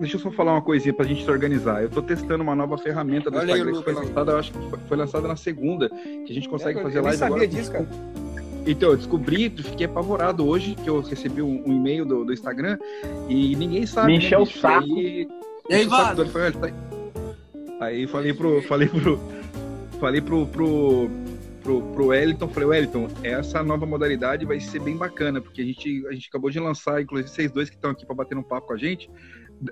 Deixa eu só falar uma coisinha pra gente se organizar. Eu tô testando uma nova ferramenta do Olha aí, Instagram que foi lançada, eu acho que foi- lançada na segunda, que a gente consegue É, eu- fazer eu live sabia agora. disso, cara. Então, eu descobri, fiquei apavorado hoje que eu recebi um, um e-mail do, do Instagram e ninguém sabe. Me né, encheu o saco. Aí, E aí, encheu o saco Vaz? dele, falei, "Olha, tá aí." Aí falei pro. Falei pro. Falei pro. pro Pro, pro Wellington, falei, Wellington, essa nova modalidade vai ser bem bacana, porque a gente, a gente acabou de lançar, inclusive vocês dois que estão aqui para bater um papo com a gente,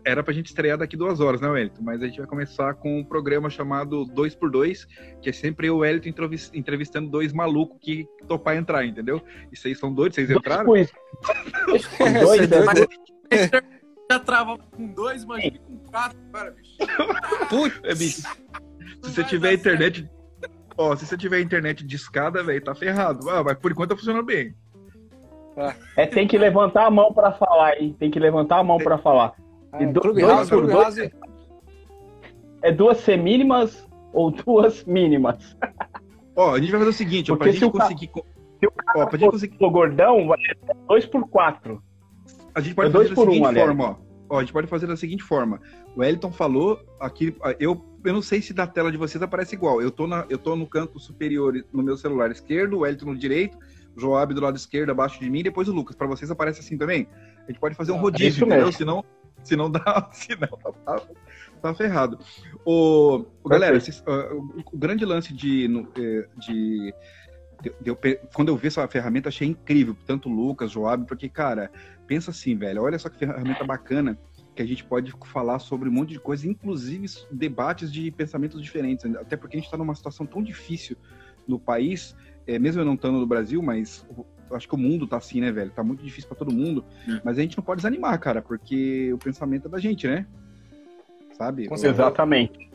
era pra gente estrear daqui duas horas, né, Wellington? Mas a gente vai começar com um programa chamado 2x2, que é sempre eu e o Wellington entrevis- entrevistando dois malucos que topar entrar, entendeu? E vocês são doidos, vocês entraram? Dois, dois, é doido? dois, Já travava com dois, imagina com quatro, cara, bicho. Putz, É, bicho, se você tiver internet. Ó, se você tiver internet de escada, velho, tá ferrado. Ah, mas por enquanto tá funcionando bem. É, tem que levantar a mão pra falar, hein? Tem que levantar a mão pra falar. E do- Clube dois House, por Clube dois? House. É duas semínimas ou duas mínimas? Ó, a gente vai fazer o seguinte, ó, pra Porque se gente o ca- conseguir. co- Se o Ó, pra gente conseguir. for gordão, vai ser dois por quatro. A gente pode É dois fazer da por um, seguinte aliás. forma, ó. Ó, a gente pode fazer da seguinte forma. O Wellington falou aqui, eu, eu não sei se da tela de vocês aparece igual. Eu tô, na, eu tô no canto superior no meu celular esquerdo, o Wellington no direito, o Joab do lado esquerdo, abaixo de mim, e depois o Lucas. Pra vocês aparece assim também? A gente pode fazer um Ah, rodízio, isso entendeu? mesmo. Senão, senão dá. Senão tá, tá ferrado. O, o- galera, vocês, ah, o, o grande lance de. eh, de de- de eu quando eu vi essa ferramenta, achei incrível, tanto o Lucas, Joab, porque, cara, pensa assim, velho, olha só que ferramenta bacana que a gente pode falar sobre um monte de coisa, inclusive debates de pensamentos diferentes, até porque a gente está numa situação tão difícil no país, é, mesmo eu não estando no Brasil, mas o- acho que o mundo tá assim, né, velho? Tá muito difícil para todo mundo, É. mas a gente não pode desanimar, cara, porque o pensamento é da gente, né? Sabe? Com. Exatamente.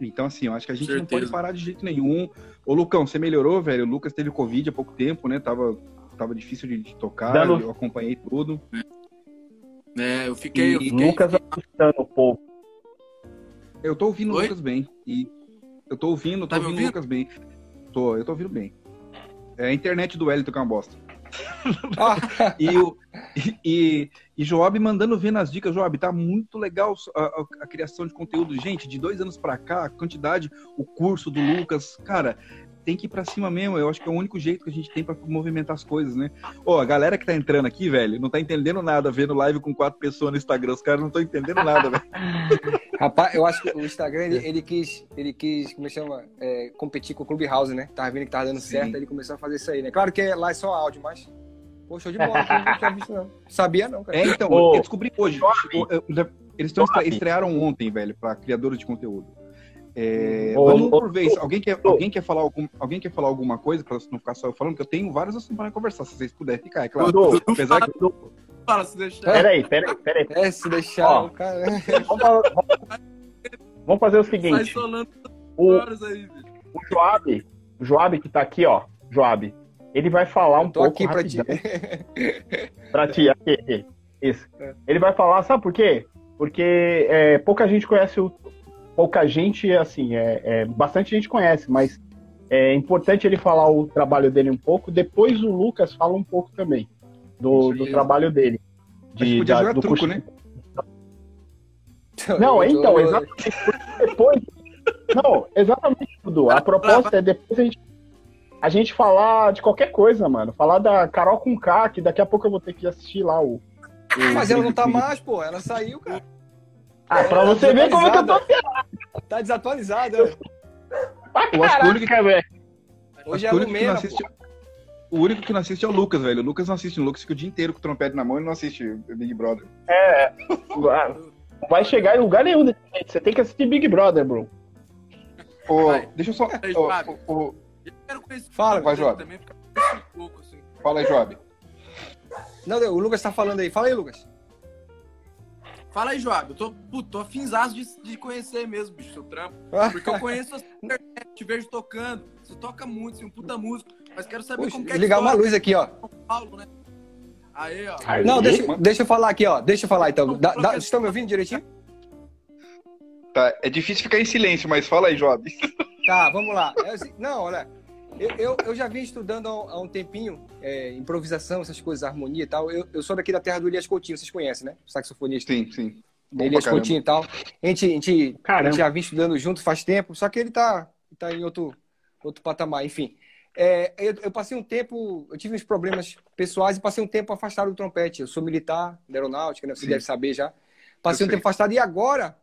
então, assim, eu acho que a gente não pode parar de jeito nenhum. Ô, Lucão, você melhorou, velho? O Lucas teve Covid há pouco tempo, né? Tava, tava difícil de, de tocar, Dando- eu acompanhei tudo. É, eu fiquei. Eu E fiquei Lucas assustando o povo. Eu tô ouvindo o? Lucas bem. E eu tô ouvindo, tô Tá me ouvindo o ouvindo? Lucas bem. Tô, eu tô ouvindo bem. É a internet do Wellington que é uma bosta. Ah, E, o, e, e, Joab mandando ver nas dicas, Joab, tá muito legal a, a- a criação de conteúdo. Gente, de dois anos pra cá, a quantidade, o curso do Lucas, cara, tem que ir pra cima mesmo. Eu acho que é o único jeito que a gente tem pra movimentar as coisas, né? Ó, a galera que tá entrando aqui, velho, não tá entendendo nada vendo live com quatro pessoas no Instagram. Os caras não estão entendendo nada, velho. rapaz, eu acho que o Instagram, ele, ele quis, ele quis, como é que chama, é, competir com o Clube House, né? Tava vendo que tava dando Sim. certo, aí ele começou a fazer isso aí, né? Claro que lá é só áudio, mas... Pô, show de bola, não tinha visto não. Sabia não, cara. É, então, Ô, eu descobri hoje. Joab. Eu- eu- Eles estão estrearam ontem, velho, pra criadores de conteúdo. É, Ô, vamos ô, por vez. ô, Alguém quer, ô. alguém, quer falar algum, alguém quer falar alguma coisa pra não ficar só eu falando? Porque eu tenho vários assuntos pra conversar, se vocês puderem ficar, é claro. Dudu, Apesar que Fala, se deixar. Peraí, peraí, peraí. É, se deixar Ó. cara... Vamos, fa- vamos fazer o seguinte. O, o Joab, o Joab que tá aqui, ó, Joab, ele vai falar um Tô pouco aqui pra ti. Pra ti, aqui. Isso. Ele vai falar, sabe por quê? Porque é, pouca gente conhece o. Pouca gente, assim, é, é, bastante gente conhece, mas é importante ele falar o trabalho dele um pouco. Depois o Lucas fala um pouco também do, do trabalho dele. gente podia da- jogar do truco, né? Não, Eu tô- então, exatamente. Depois. Não, exatamente, Dudu. A proposta é depois a gente, a gente falar de qualquer coisa, mano. Falar da Carol com K, que daqui a pouco eu vou ter que assistir lá o. o Mas ela não tá mais, pô. Ela saiu, cara. Ah, pra você ver como é que eu tô Tá desatualizada. pra Eu acho que o único caraca, velho. Hoje é que o que Lumena, assiste. O único que não assiste é o Lucas, velho. O Lucas não assiste. O Lucas fica o dia inteiro com o trompete na mão e não assiste Big Brother. Não vai chegar em lugar nenhum desse jeito. Você tem que assistir Big Brother, bro. Ô, Vai. deixa eu só. Ô, ô, ô, Eu quero conhecer Fala, vai, Joab. também, porque eu conheço um pouco, assim. Fala aí, Joab. Não, o Lucas tá falando aí. Fala aí, Lucas. Fala aí, Joab. Eu tô, puto, tô afinzaço de, de conhecer mesmo, bicho, seu trampo. Porque eu conheço a sua internet, te vejo tocando. Você toca muito, você é um puta músico. Mas quero saber Puxa, como que é que ligar uma toca luz aqui, ó. São Paulo, né? Aí, ó. Aí. Não, deixa, deixa eu falar aqui, ó. Deixa eu falar então. Dá- dá- vocês estão me ouvindo direitinho? Tá, é difícil ficar em silêncio, mas fala aí, Joab. Tá, vamos lá. É assim- não, olha. Eu, eu, eu, já vinha estudando há, um tempinho é, improvisação, essas coisas, harmonia e tal. Eu, eu sou daqui da terra do Elias Coutinho, vocês conhecem, né? Saxofonista. Sim, sim. Elias Coutinho e tal. A gente, a, gente, a gente já vinha estudando junto faz tempo, só que ele tá, tá em outro, outro patamar, enfim. É, eu, eu, passei um tempo, eu tive uns problemas pessoais e passei um tempo afastado do trompete. Eu sou militar da aeronáutica, né? Você Sim. deve saber já. Passei eu um sei. tempo afastado e agora,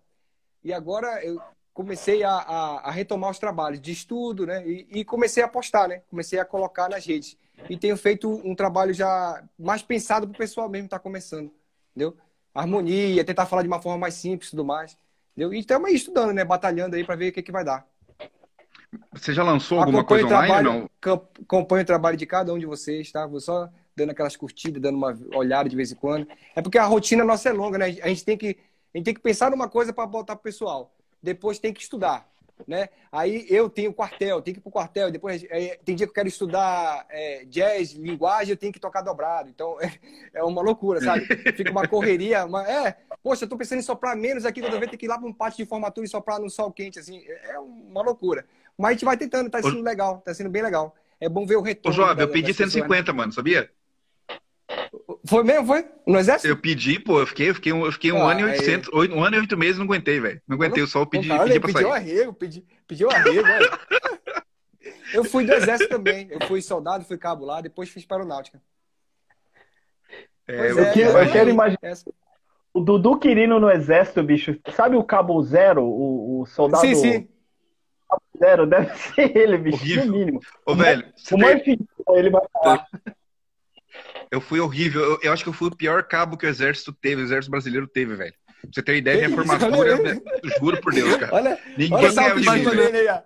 e agora eu comecei a, a, a retomar os trabalhos de estudo, né? E, e, comecei a postar, né? Comecei a colocar nas redes. E tenho feito um trabalho já mais pensado para o pessoal mesmo estar tá começando, entendeu? Harmonia, tentar falar de uma forma mais simples e tudo mais. Entendeu? E estamos aí estudando, né? Batalhando aí para ver o que, que vai dar. Você já lançou alguma coisa online trabalho, não? Acompanho o trabalho de cada um de vocês, tá? Vou só dando aquelas curtidas, dando uma olhada de vez em quando. É porque a rotina nossa é longa, né? A gente tem que, a gente tem que pensar numa coisa para botar pro pessoal. Depois tem que estudar, né? Aí eu tenho quartel, tenho que ir pro quartel. Depois é, tem dia que eu quero estudar é, jazz, linguagem, eu tenho que tocar dobrado. Então é, é uma loucura, sabe? Fica uma correria. Uma, é, poxa, eu tô pensando em soprar menos aqui, quando eu ter que ir lá para um pátio de formatura e soprar no sol quente, assim. É, é uma loucura. Mas a gente vai tentando, tá sendo legal, tá sendo bem legal. É bom ver o retorno. Ô, Joab, eu pedi 150, né? mano, sabia? Foi mesmo, foi? No exército? Eu pedi, pô, eu fiquei, eu fiquei, um, eu fiquei um ah, ano e oitocentos, é... um ano e oito meses, não aguentei, velho. Não aguentei, eu só pedi, cara, pedi pra pediu sair. Arrego, pedi, pediu arrego. Eu fui do exército também. Eu fui soldado, fui cabo lá, depois fiz para aeronáutica. É, eu, é, quero, eu quero imaginar. Essa... O Dudu Quirino no exército, bicho. Sabe o Cabo Zero, o, o soldado? Sim, sim. Zero, deve ser ele, bicho, horrível. no mínimo. Ô, velho, o mais tem... ele vai falar. Eu fui horrível. Eu, eu, acho que eu fui o pior cabo que o exército teve, o exército brasileiro teve, velho. Pra você ter ideia, minha formatura, né? juro por Deus, cara. Olha, Ninguém olha a autoestima dele aí,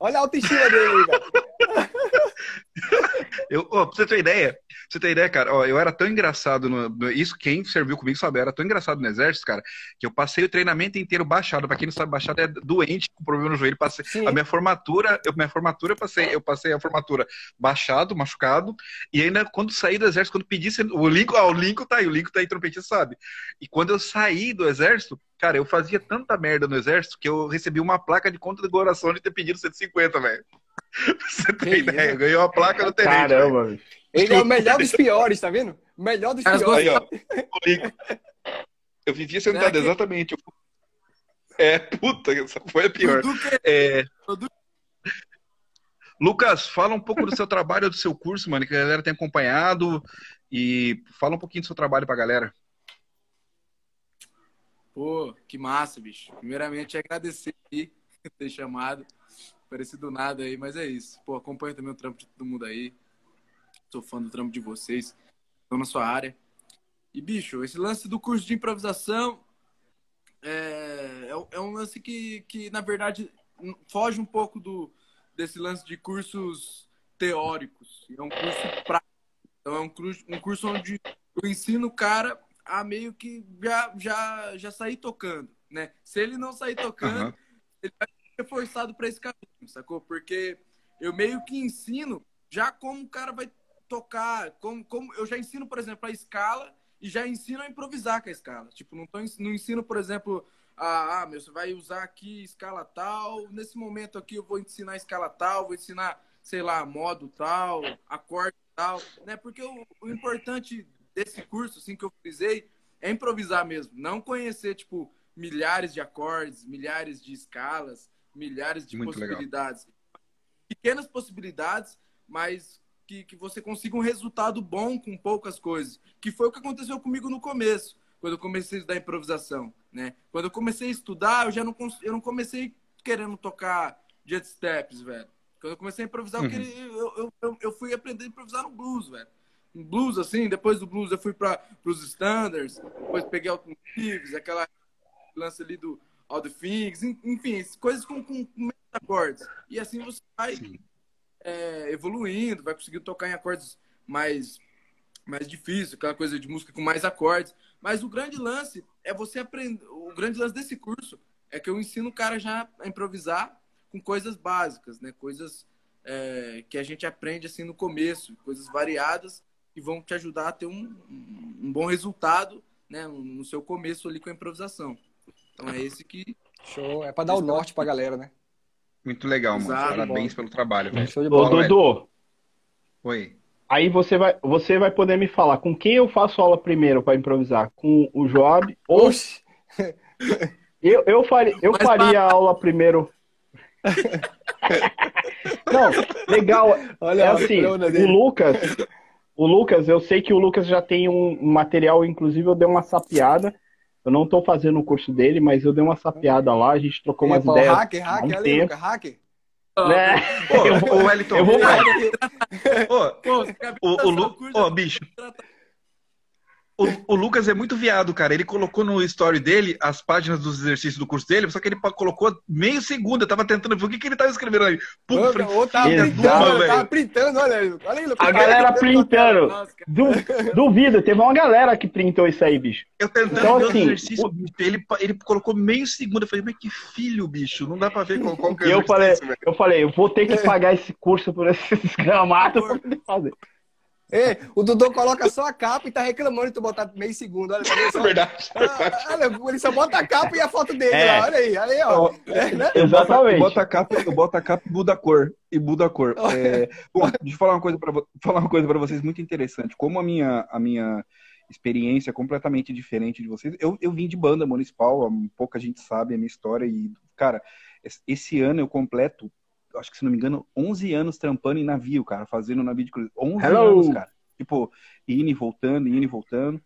Olha a autoestima dele aí, cara. Eu, oh, pra você ter ideia, você ter ideia, cara, ó, eu era tão engraçado no, no, Isso, quem serviu comigo sabe, eu era tão engraçado no exército, cara, que eu passei o treinamento inteiro baixado. Pra quem não sabe, baixado é doente com problema no joelho. Passei, a minha formatura, eu, minha formatura, eu passei, eu passei a formatura baixado, machucado, e ainda quando saí do exército, quando pedi. O Lincoln, ah, o Lincoln tá aí, o Lincoln tá aí, trompetista sabe. E quando eu saí do exército, cara, eu fazia tanta merda no exército que eu recebi uma placa de conta de coração de ter pedido 150, velho. Você tem que ideia, isso? ganhou a placa no tenente. Caramba. Ele é o melhor dos piores, tá vendo? Melhor dos piores. Aí, ó, eu vivia sentado, exatamente. É, puta, essa foi a pior. É... Lucas, fala um pouco do seu trabalho, do seu curso, mano, que a galera tem acompanhado. E fala um pouquinho do seu trabalho pra galera. Pô, que massa, bicho. Primeiramente, agradecer aí ter chamado. Parecido nada aí, mas é isso. Pô, acompanho também o trampo de todo mundo aí. Sou fã do trampo de vocês. Estou na sua área. E, bicho, esse lance do curso de improvisação é, é, é um lance que, que, na verdade, foge um pouco do, desse lance de cursos teóricos. É um curso prático. Então, é um curso, um curso onde eu ensino o cara a meio que já, já, já sair tocando, né? Se ele não sair tocando, uhum. ele vai ser forçado para esse caminho, sacou? Porque eu meio que ensino já como o cara vai tocar, como, como eu já ensino, por exemplo, a escala e já ensino a improvisar com a escala. Tipo, não, tô, não ensino, por exemplo, a, ah, meu, você vai usar aqui escala tal, nesse momento aqui eu vou ensinar a escala tal, vou ensinar, sei lá, modo tal, acorde tal, né? Porque o, o importante desse curso, assim, que eu frisei, é improvisar mesmo. Não conhecer, tipo, milhares de acordes, milhares de escalas, milhares de Muito possibilidades. Legal. Pequenas possibilidades, mas que, que você consiga um resultado bom com poucas coisas. Que foi o que aconteceu comigo no começo, quando eu comecei a estudar improvisação. Né? Quando eu comecei a estudar, eu já não, eu não comecei querendo tocar jet steps, velho. Quando eu comecei a improvisar, uhum. eu, eu, eu, eu, fui aprender a improvisar no blues, velho blues, assim, depois do blues eu fui para os standards, depois peguei alternativos, aquela lance ali do All the Things, enfim, coisas com, com, com acordes. E assim você vai é, evoluindo, vai conseguindo tocar em acordes mais, mais difíceis, aquela coisa de música com mais acordes. Mas o grande lance é você aprender. O grande lance desse curso é que eu ensino o cara já a improvisar com coisas básicas, né? Coisas é, que a gente aprende assim no começo, coisas variadas que vão te ajudar a ter um, um bom resultado né, no seu começo ali com a improvisação. Então é esse que. Show, é para dar o norte para a galera, né? Muito legal, mano. Exato, Parabéns bom. pelo trabalho, velho. Ô, Dudu. Oi. Aí você vai, você vai poder me falar com quem eu faço aula primeiro para improvisar? Com o Joab ou. Eu, eu faria, eu faria a aula primeiro. Não, legal. Olha é assim, o Lucas, o Lucas, eu sei que o Lucas já tem um, material, inclusive eu dei uma sapiada. Eu não estou fazendo o curso dele, mas eu dei uma sapiada lá, a gente trocou umas ideias. Hacker, hacker, um ali, Lucas, hacker. Né? Pô, o Wellington. Eu vou... Pô, o, o, o, o, bicho. O, o, Lucas é muito viado, cara. Ele colocou no story dele as páginas dos exercícios do curso dele, só que ele colocou meio segundo. Eu tava tentando ver o que, que ele tava escrevendo aí. Pô, falei, ou tá printando, tava printando, olha aí. Olha aí Lucas. A galera printando. Du, duvido, teve uma galera que printou isso aí, bicho. Eu tentando então, ver assim, os exercícios, o... ele, ele colocou meio segundo. Eu falei, mas que filho, bicho. Não dá pra ver qual, qual que é eu falei, Eu falei, eu vou ter que pagar esse curso por esses gramados pra poder fazer. Ei, o Dudu coloca só a capa e tá reclamando de tu botar meio segundo. Olha, só... verdade, ah, Olha, ele só bota a capa e a foto dele é. lá. Olha aí, aí, ó. É, né? Exatamente. Bota a capa, eu boto a capa e muda a cor. E muda a cor. É... Bom, deixa eu falar uma coisa para falar uma coisa para vocês muito interessante. Como a minha, a minha experiência é completamente diferente de vocês. Eu, eu vim de banda municipal, pouca gente sabe a minha história. E, cara, esse ano eu completo acho que se não me engano, 11 anos trampando em navio, cara, fazendo navio de cruzeiro. 11 Hello. anos, cara. Tipo, indo e voltando, indo e voltando.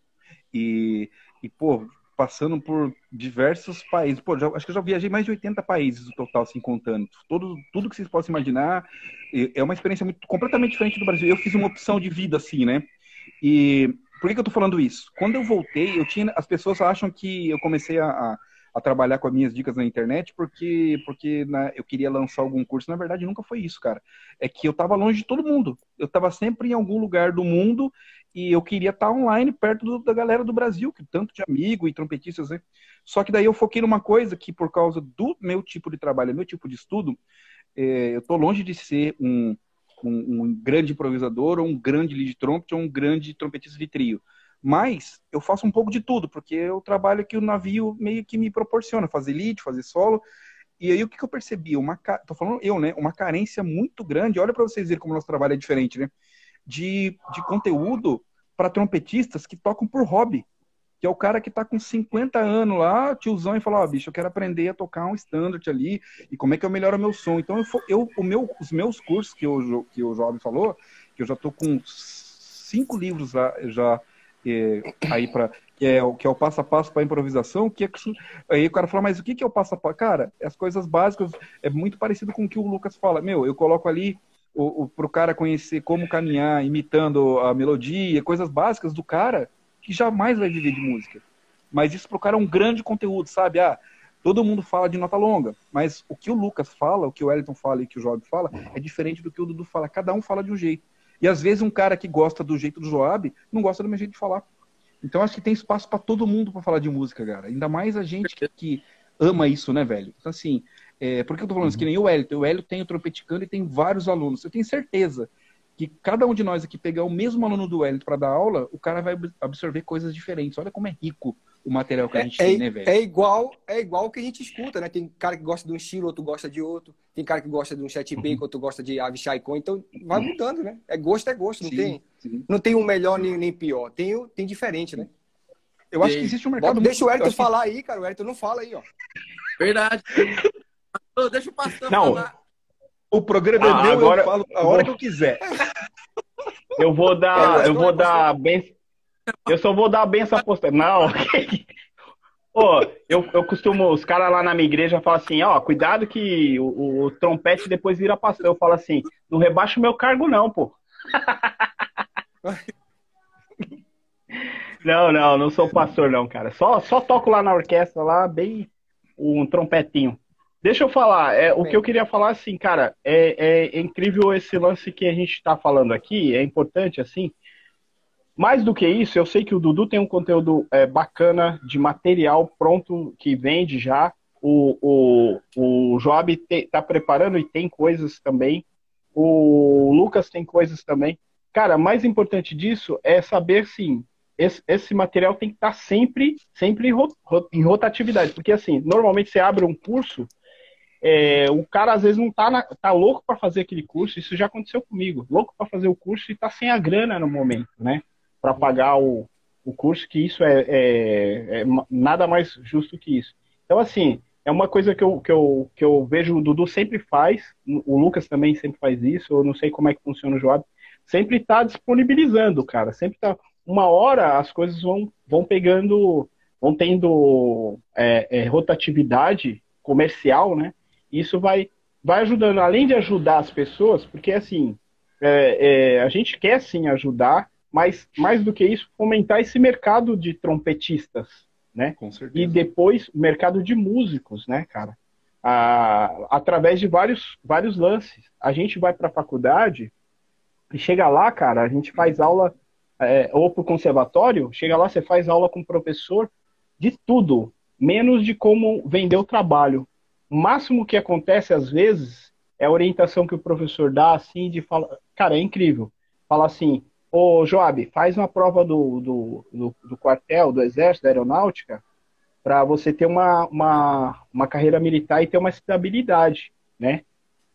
E, e pô, passando por diversos países. Pô, já, acho que eu já viajei mais de 80 países no total, assim, contando. Todo, tudo que vocês possam imaginar. É uma experiência muito, completamente diferente do Brasil. Eu fiz uma opção de vida, assim, né? E por que, que eu tô falando isso? Quando eu voltei, eu tinha. As pessoas acham que eu comecei a, a a trabalhar com as minhas dicas na internet porque porque né, eu queria lançar algum curso. Na verdade, nunca foi isso, cara. É que eu estava longe de todo mundo. Eu estava sempre em algum lugar do mundo e eu queria estar tá online perto do, da galera do Brasil, que tanto de amigo e trompetistas, né? Só que daí eu foquei numa coisa que por causa do meu tipo de trabalho, meu tipo de estudo, é, eu tô longe de ser um, um, um grande improvisador ou um grande lead trumpet ou um grande trompetista de trio. Mas eu faço um pouco de tudo, porque eu trabalho que o navio meio que me proporciona fazer lead, fazer solo. E aí o que, que eu percebi? Uma, tô falando eu, né? Uma carência muito grande. Olha para vocês verem como nosso trabalho é diferente, né? De, de conteúdo para trompetistas que tocam por hobby. Que é o cara que tá com 50 anos lá, tiozão, e fala, ó, oh, bicho, eu quero aprender a tocar um standard ali, e como é que eu melhoro meu som. Então, eu, eu, o meu, os meus cursos que o, que o Jovem falou, que eu já tô com cinco livros lá, já aí para que é, que é o passo a passo para improvisação, que é, aí o cara fala, mas o que, que é o passo a passo? Cara, as coisas básicas é muito parecido com o que o Lucas fala. Meu, eu coloco ali o, o, pro cara conhecer como caminhar, imitando a melodia, coisas básicas do cara que jamais vai viver de música. Mas isso pro cara é um grande conteúdo, sabe? Ah, todo mundo fala de nota longa, mas o que o Lucas fala, o que o Elton fala e o que o Job fala é diferente do que o Dudu fala. Cada um fala de um jeito. E às vezes um cara que gosta do jeito do Joab não gosta do meu jeito de falar. Então acho que tem espaço para todo mundo para falar de música, cara. Ainda mais a gente que, que ama isso, né, velho? Então, assim, é, por que eu tô falando isso? Que nem o Hélio. O Hélio tem o trompeticando e tem vários alunos. Eu tenho certeza que cada um de nós aqui pegar o mesmo aluno do Hélio para dar aula, o cara vai absorver coisas diferentes. Olha como é rico o material que a gente é, tem, né, velho? É igual, é igual o que a gente escuta, né? Tem cara que gosta de um estilo, outro gosta de outro. Tem cara que gosta de um chat uhum. bacon, outro gosta de Avishai Cohen. Então, vai uhum. mudando, né? É gosto, é gosto. Não sim, tem, sim. não tem um melhor nem, nem pior. Tem, tem diferente, né? Eu acho que existe um mercado. Deixa o Elton falar que... aí, cara. O Elton não fala aí, ó. Verdade. Deixa o pastor não. falar. O programa é ah, é meu, agora... eu falo a hora que eu quiser. Eu vou dar, é, eu vou dar bem. Eu só vou dar a benção posterior. Não. Pô, eu, eu costumo, os caras lá na minha igreja falam assim, ó, cuidado que o, o, trompete depois vira pastor. Eu falo assim, não rebaixa o meu cargo não, pô. não, não, não sou pastor não, cara. Só, só toco lá na orquestra, lá, bem um trompetinho. Deixa eu falar, é, o que eu queria falar assim, cara, é, é, é incrível esse lance que a gente está falando aqui, é importante assim, mais do que isso, eu sei que o Dudu tem um conteúdo é, bacana de material pronto que vende já. O, o, o Job está preparando e tem coisas também. O Lucas tem coisas também. Cara, mais importante disso é saber sim. Esse, esse material tem que estar tá sempre, sempre em, rotatividade. Porque assim, normalmente você abre um curso é, o cara às vezes não tá, na, tá louco para fazer aquele curso, isso já aconteceu comigo, louco para fazer o curso e tá sem a grana no momento, né? Para pagar o, o curso, que isso é, é, é, nada mais justo que isso. Então, assim, é uma coisa que eu, que eu, que eu vejo o Dudu sempre faz, o Lucas também sempre faz isso, eu não sei como é que funciona o Joab, sempre está disponibilizando, cara, sempre tá. Uma hora as coisas vão, vão pegando, vão tendo é, é, rotatividade comercial, né? Isso vai, vai ajudando, além de ajudar as pessoas, porque assim, é, é, a gente quer sim ajudar, mas mais do que isso, fomentar esse mercado de trompetistas, né? Com certeza. E depois o mercado de músicos, né, cara? através de vários, vários lances. A gente vai para a faculdade e chega lá, cara, a gente faz aula, é, ou para o conservatório, chega lá, você faz aula com o professor de tudo, menos de como vender o trabalho. O máximo que acontece às vezes é a orientação que o professor dá, assim, de falar. Cara, é incrível. Fala assim: Ô, Joab, faz uma prova do, do, do, do quartel, do exército, da aeronáutica, para você ter uma, uma, uma carreira militar e ter uma estabilidade, né?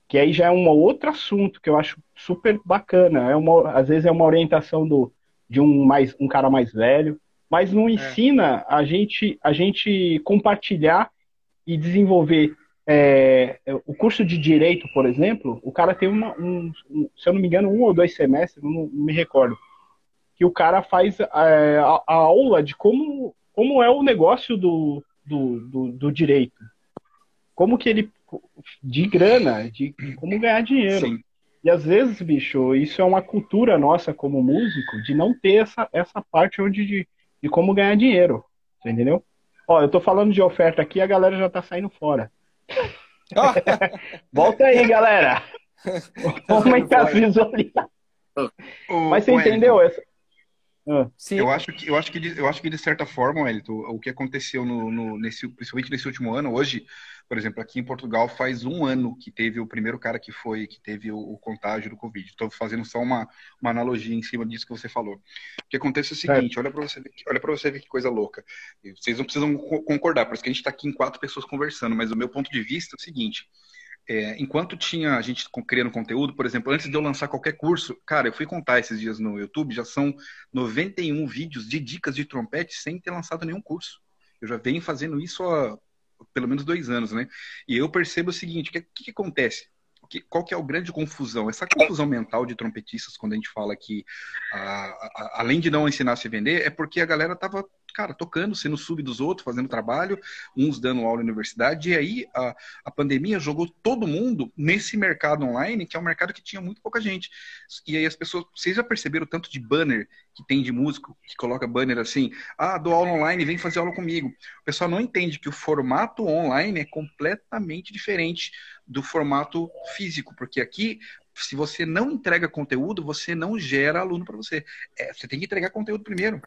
Que aí já é um outro assunto que eu acho super bacana. É uma, às vezes é uma orientação do, de um, mais, um cara mais velho, mas não é. ensina é. a, gente, a gente compartilhar e desenvolver é, o curso de direito, por exemplo, o cara tem uma, um, se eu não me engano, um ou dois semestres, não, não me recordo, que o cara faz é, a, a, aula de como, como é o negócio do, do, do, do, direito. Como que ele. de grana, de, de como ganhar dinheiro. Sim. E às vezes, bicho, isso é uma cultura nossa como músico de não ter essa, essa parte onde de, de como ganhar dinheiro. Você entendeu? Ó, eu tô falando de oferta aqui a galera já tá saindo fora. Volta aí, galera. Vamos as visualizações. Mas você entendeu essa? Ah. Sim. Eu acho que eu acho que de, eu acho que de certa forma, Elito, o que aconteceu no, no, nesse principalmente nesse último ano, hoje, por exemplo, aqui em Portugal faz um ano que teve o primeiro cara que foi que teve o, o contágio do Covid. Estou fazendo só uma, uma analogia em cima disso que você falou. O que acontece é o seguinte, é. olha para você ver, olha para você ver que coisa louca. Vocês não precisam concordar, porque a gente está aqui em quatro pessoas conversando, mas o meu ponto de vista é o seguinte é, enquanto tinha a gente criando conteúdo, por exemplo, antes de eu lançar qualquer curso, cara, eu fui contar esses dias no YouTube, já são 91 vídeos de dicas de trompete sem ter lançado nenhum curso. Eu já venho fazendo isso há pelo menos dois anos, né? E eu percebo o seguinte, o que, que, que acontece? que, qual que é a grande confusão? Essa confusão mental de trompetistas, quando a gente fala que, a, a, além de não ensinar a se vender, é porque a galera tava, cara, tocando, sendo sub dos outros, fazendo trabalho, uns dando aula na universidade, e aí a, a pandemia jogou todo mundo nesse mercado online, que é um mercado que tinha muito pouca gente. E aí as pessoas, vocês já perceberam o tanto de banner que tem de músico, que coloca banner assim, ah, dou aula online, vem fazer aula comigo. O pessoal não entende que o formato online é completamente diferente do formato físico, porque aqui se você não entrega conteúdo, você não gera aluno para você. É, você tem que entregar conteúdo primeiro.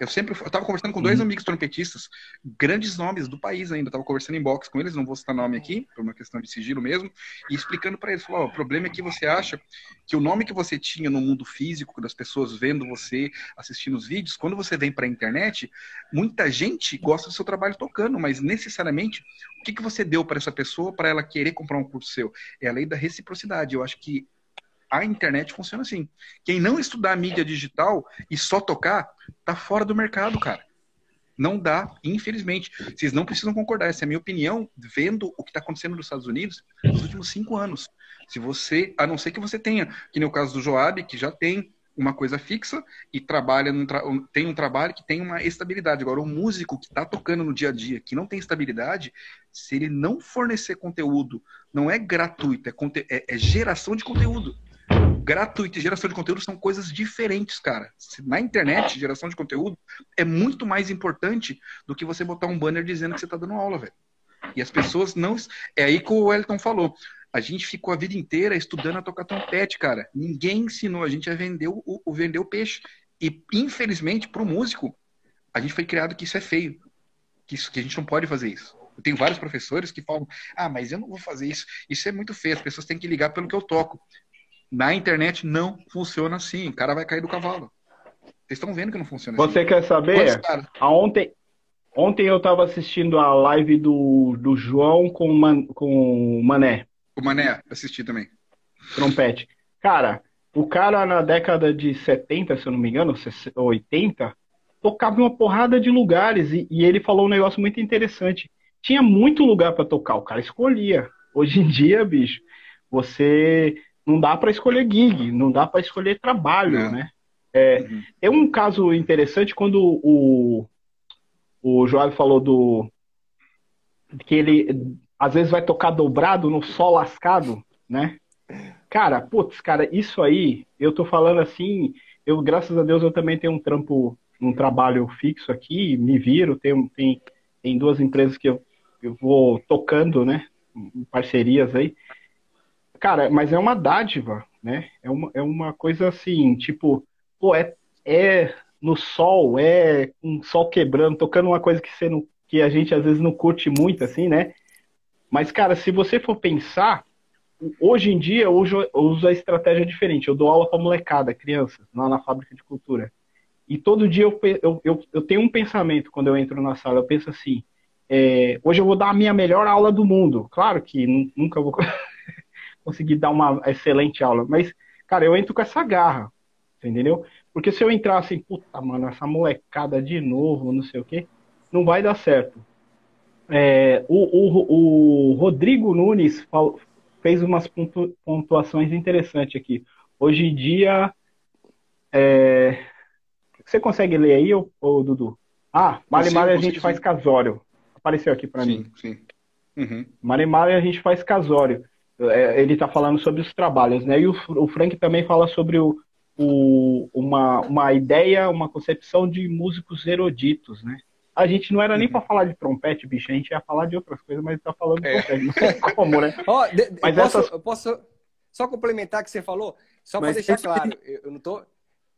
Eu sempre eu estava conversando com dois uhum. amigos trompetistas, grandes nomes do país ainda. Estava conversando em box com eles, não vou citar nome aqui, por uma questão de sigilo mesmo, e explicando para eles: falou, oh, o problema é que você acha que o nome que você tinha no mundo físico, das pessoas vendo você, assistindo os vídeos, quando você vem para a internet, muita gente gosta do seu trabalho tocando, mas necessariamente o que, que você deu para essa pessoa para ela querer comprar um curso seu? É a lei da reciprocidade. Eu acho que a internet funciona assim. Quem não estudar mídia digital e só tocar, tá fora do mercado, cara. Não dá, infelizmente. Vocês não precisam concordar. Essa é a minha opinião, vendo o que está acontecendo nos Estados Unidos nos últimos cinco anos. Se você, a não ser que você tenha, que no caso do Joab, que já tem uma coisa fixa e trabalha tra tem um trabalho que tem uma estabilidade. Agora, o músico que está tocando no dia a dia, que não tem estabilidade, se ele não fornecer conteúdo, não é gratuito, é, é, é geração de conteúdo gratuito e geração de conteúdo são coisas diferentes, cara. Na internet, geração de conteúdo é muito mais importante do que você botar um banner dizendo que você está dando aula, velho. E as pessoas não. É aí que o Wellington falou. A gente ficou a vida inteira estudando a tocar trompete, cara. Ninguém ensinou a gente a vender o, o vender o peixe. E, infelizmente, para o músico, a gente foi criado que isso é feio. Que, isso, que a gente não pode fazer isso. Eu tenho vários professores que falam: ah, mas eu não vou fazer isso. Isso é muito feio. As pessoas têm que ligar pelo que eu toco. Na internet não funciona assim. O cara vai cair do cavalo. Vocês estão vendo que não funciona Você assim. quer saber? Ontem, Ontem eu tava assistindo a live do, do João com, Man, com o Mané. O Mané, assisti também. Trompete. Cara, o cara na década de 70, se eu não me engano, 80, tocava uma porrada de lugares e, e ele falou um negócio muito interessante. Tinha muito lugar para tocar, o cara escolhia. Hoje em dia, bicho, você não dá para escolher gig, não dá para escolher trabalho, não. né? É, uhum. é um caso interessante quando o, o Joab falou do que ele às vezes vai tocar dobrado no sol lascado, né? Cara, putz, cara, isso aí, eu tô falando assim, eu graças a Deus eu também tenho um trampo, um trabalho fixo aqui, me viro, tem, tem, tem duas empresas que eu, eu vou tocando, né? Parcerias aí. Cara, mas é uma dádiva, né? É uma, é uma coisa assim, tipo, pô, é, é no sol, é um sol quebrando, tocando uma coisa que, você não, que a gente às vezes não curte muito, assim, né? Mas, cara, se você for pensar, hoje em dia eu uso, eu uso a estratégia diferente. Eu dou aula para molecada, crianças, lá na fábrica de cultura. E todo dia eu, eu, eu, eu tenho um pensamento quando eu entro na sala. Eu penso assim: é, hoje eu vou dar a minha melhor aula do mundo. Claro que nunca vou conseguir dar uma excelente aula, mas, cara, eu entro com essa garra, entendeu? Porque se eu entrar assim, puta, mano, essa molecada de novo, não sei o quê, não vai dar certo. É, o, o, o, Rodrigo Nunes fez umas pontuações interessantes aqui. Hoje em dia. É... Você consegue ler aí, ô, ô Dudu? Ah, Marimari a gente faz casório. Apareceu aqui para mim. Sim, uhum. Marimari a gente faz casório. É, ele está falando sobre os trabalhos, né? E o, o Frank também fala sobre o, o, uma, uma ideia, uma concepção de músicos eruditos, né? A gente não era nem uhum. para falar de trompete, bicho, a gente ia falar de outras coisas, mas tá falando de é. trompete, não sei como, né? Oh, de, mas posso, essas... eu posso só complementar o que você falou? Só para deixar claro, eu não tô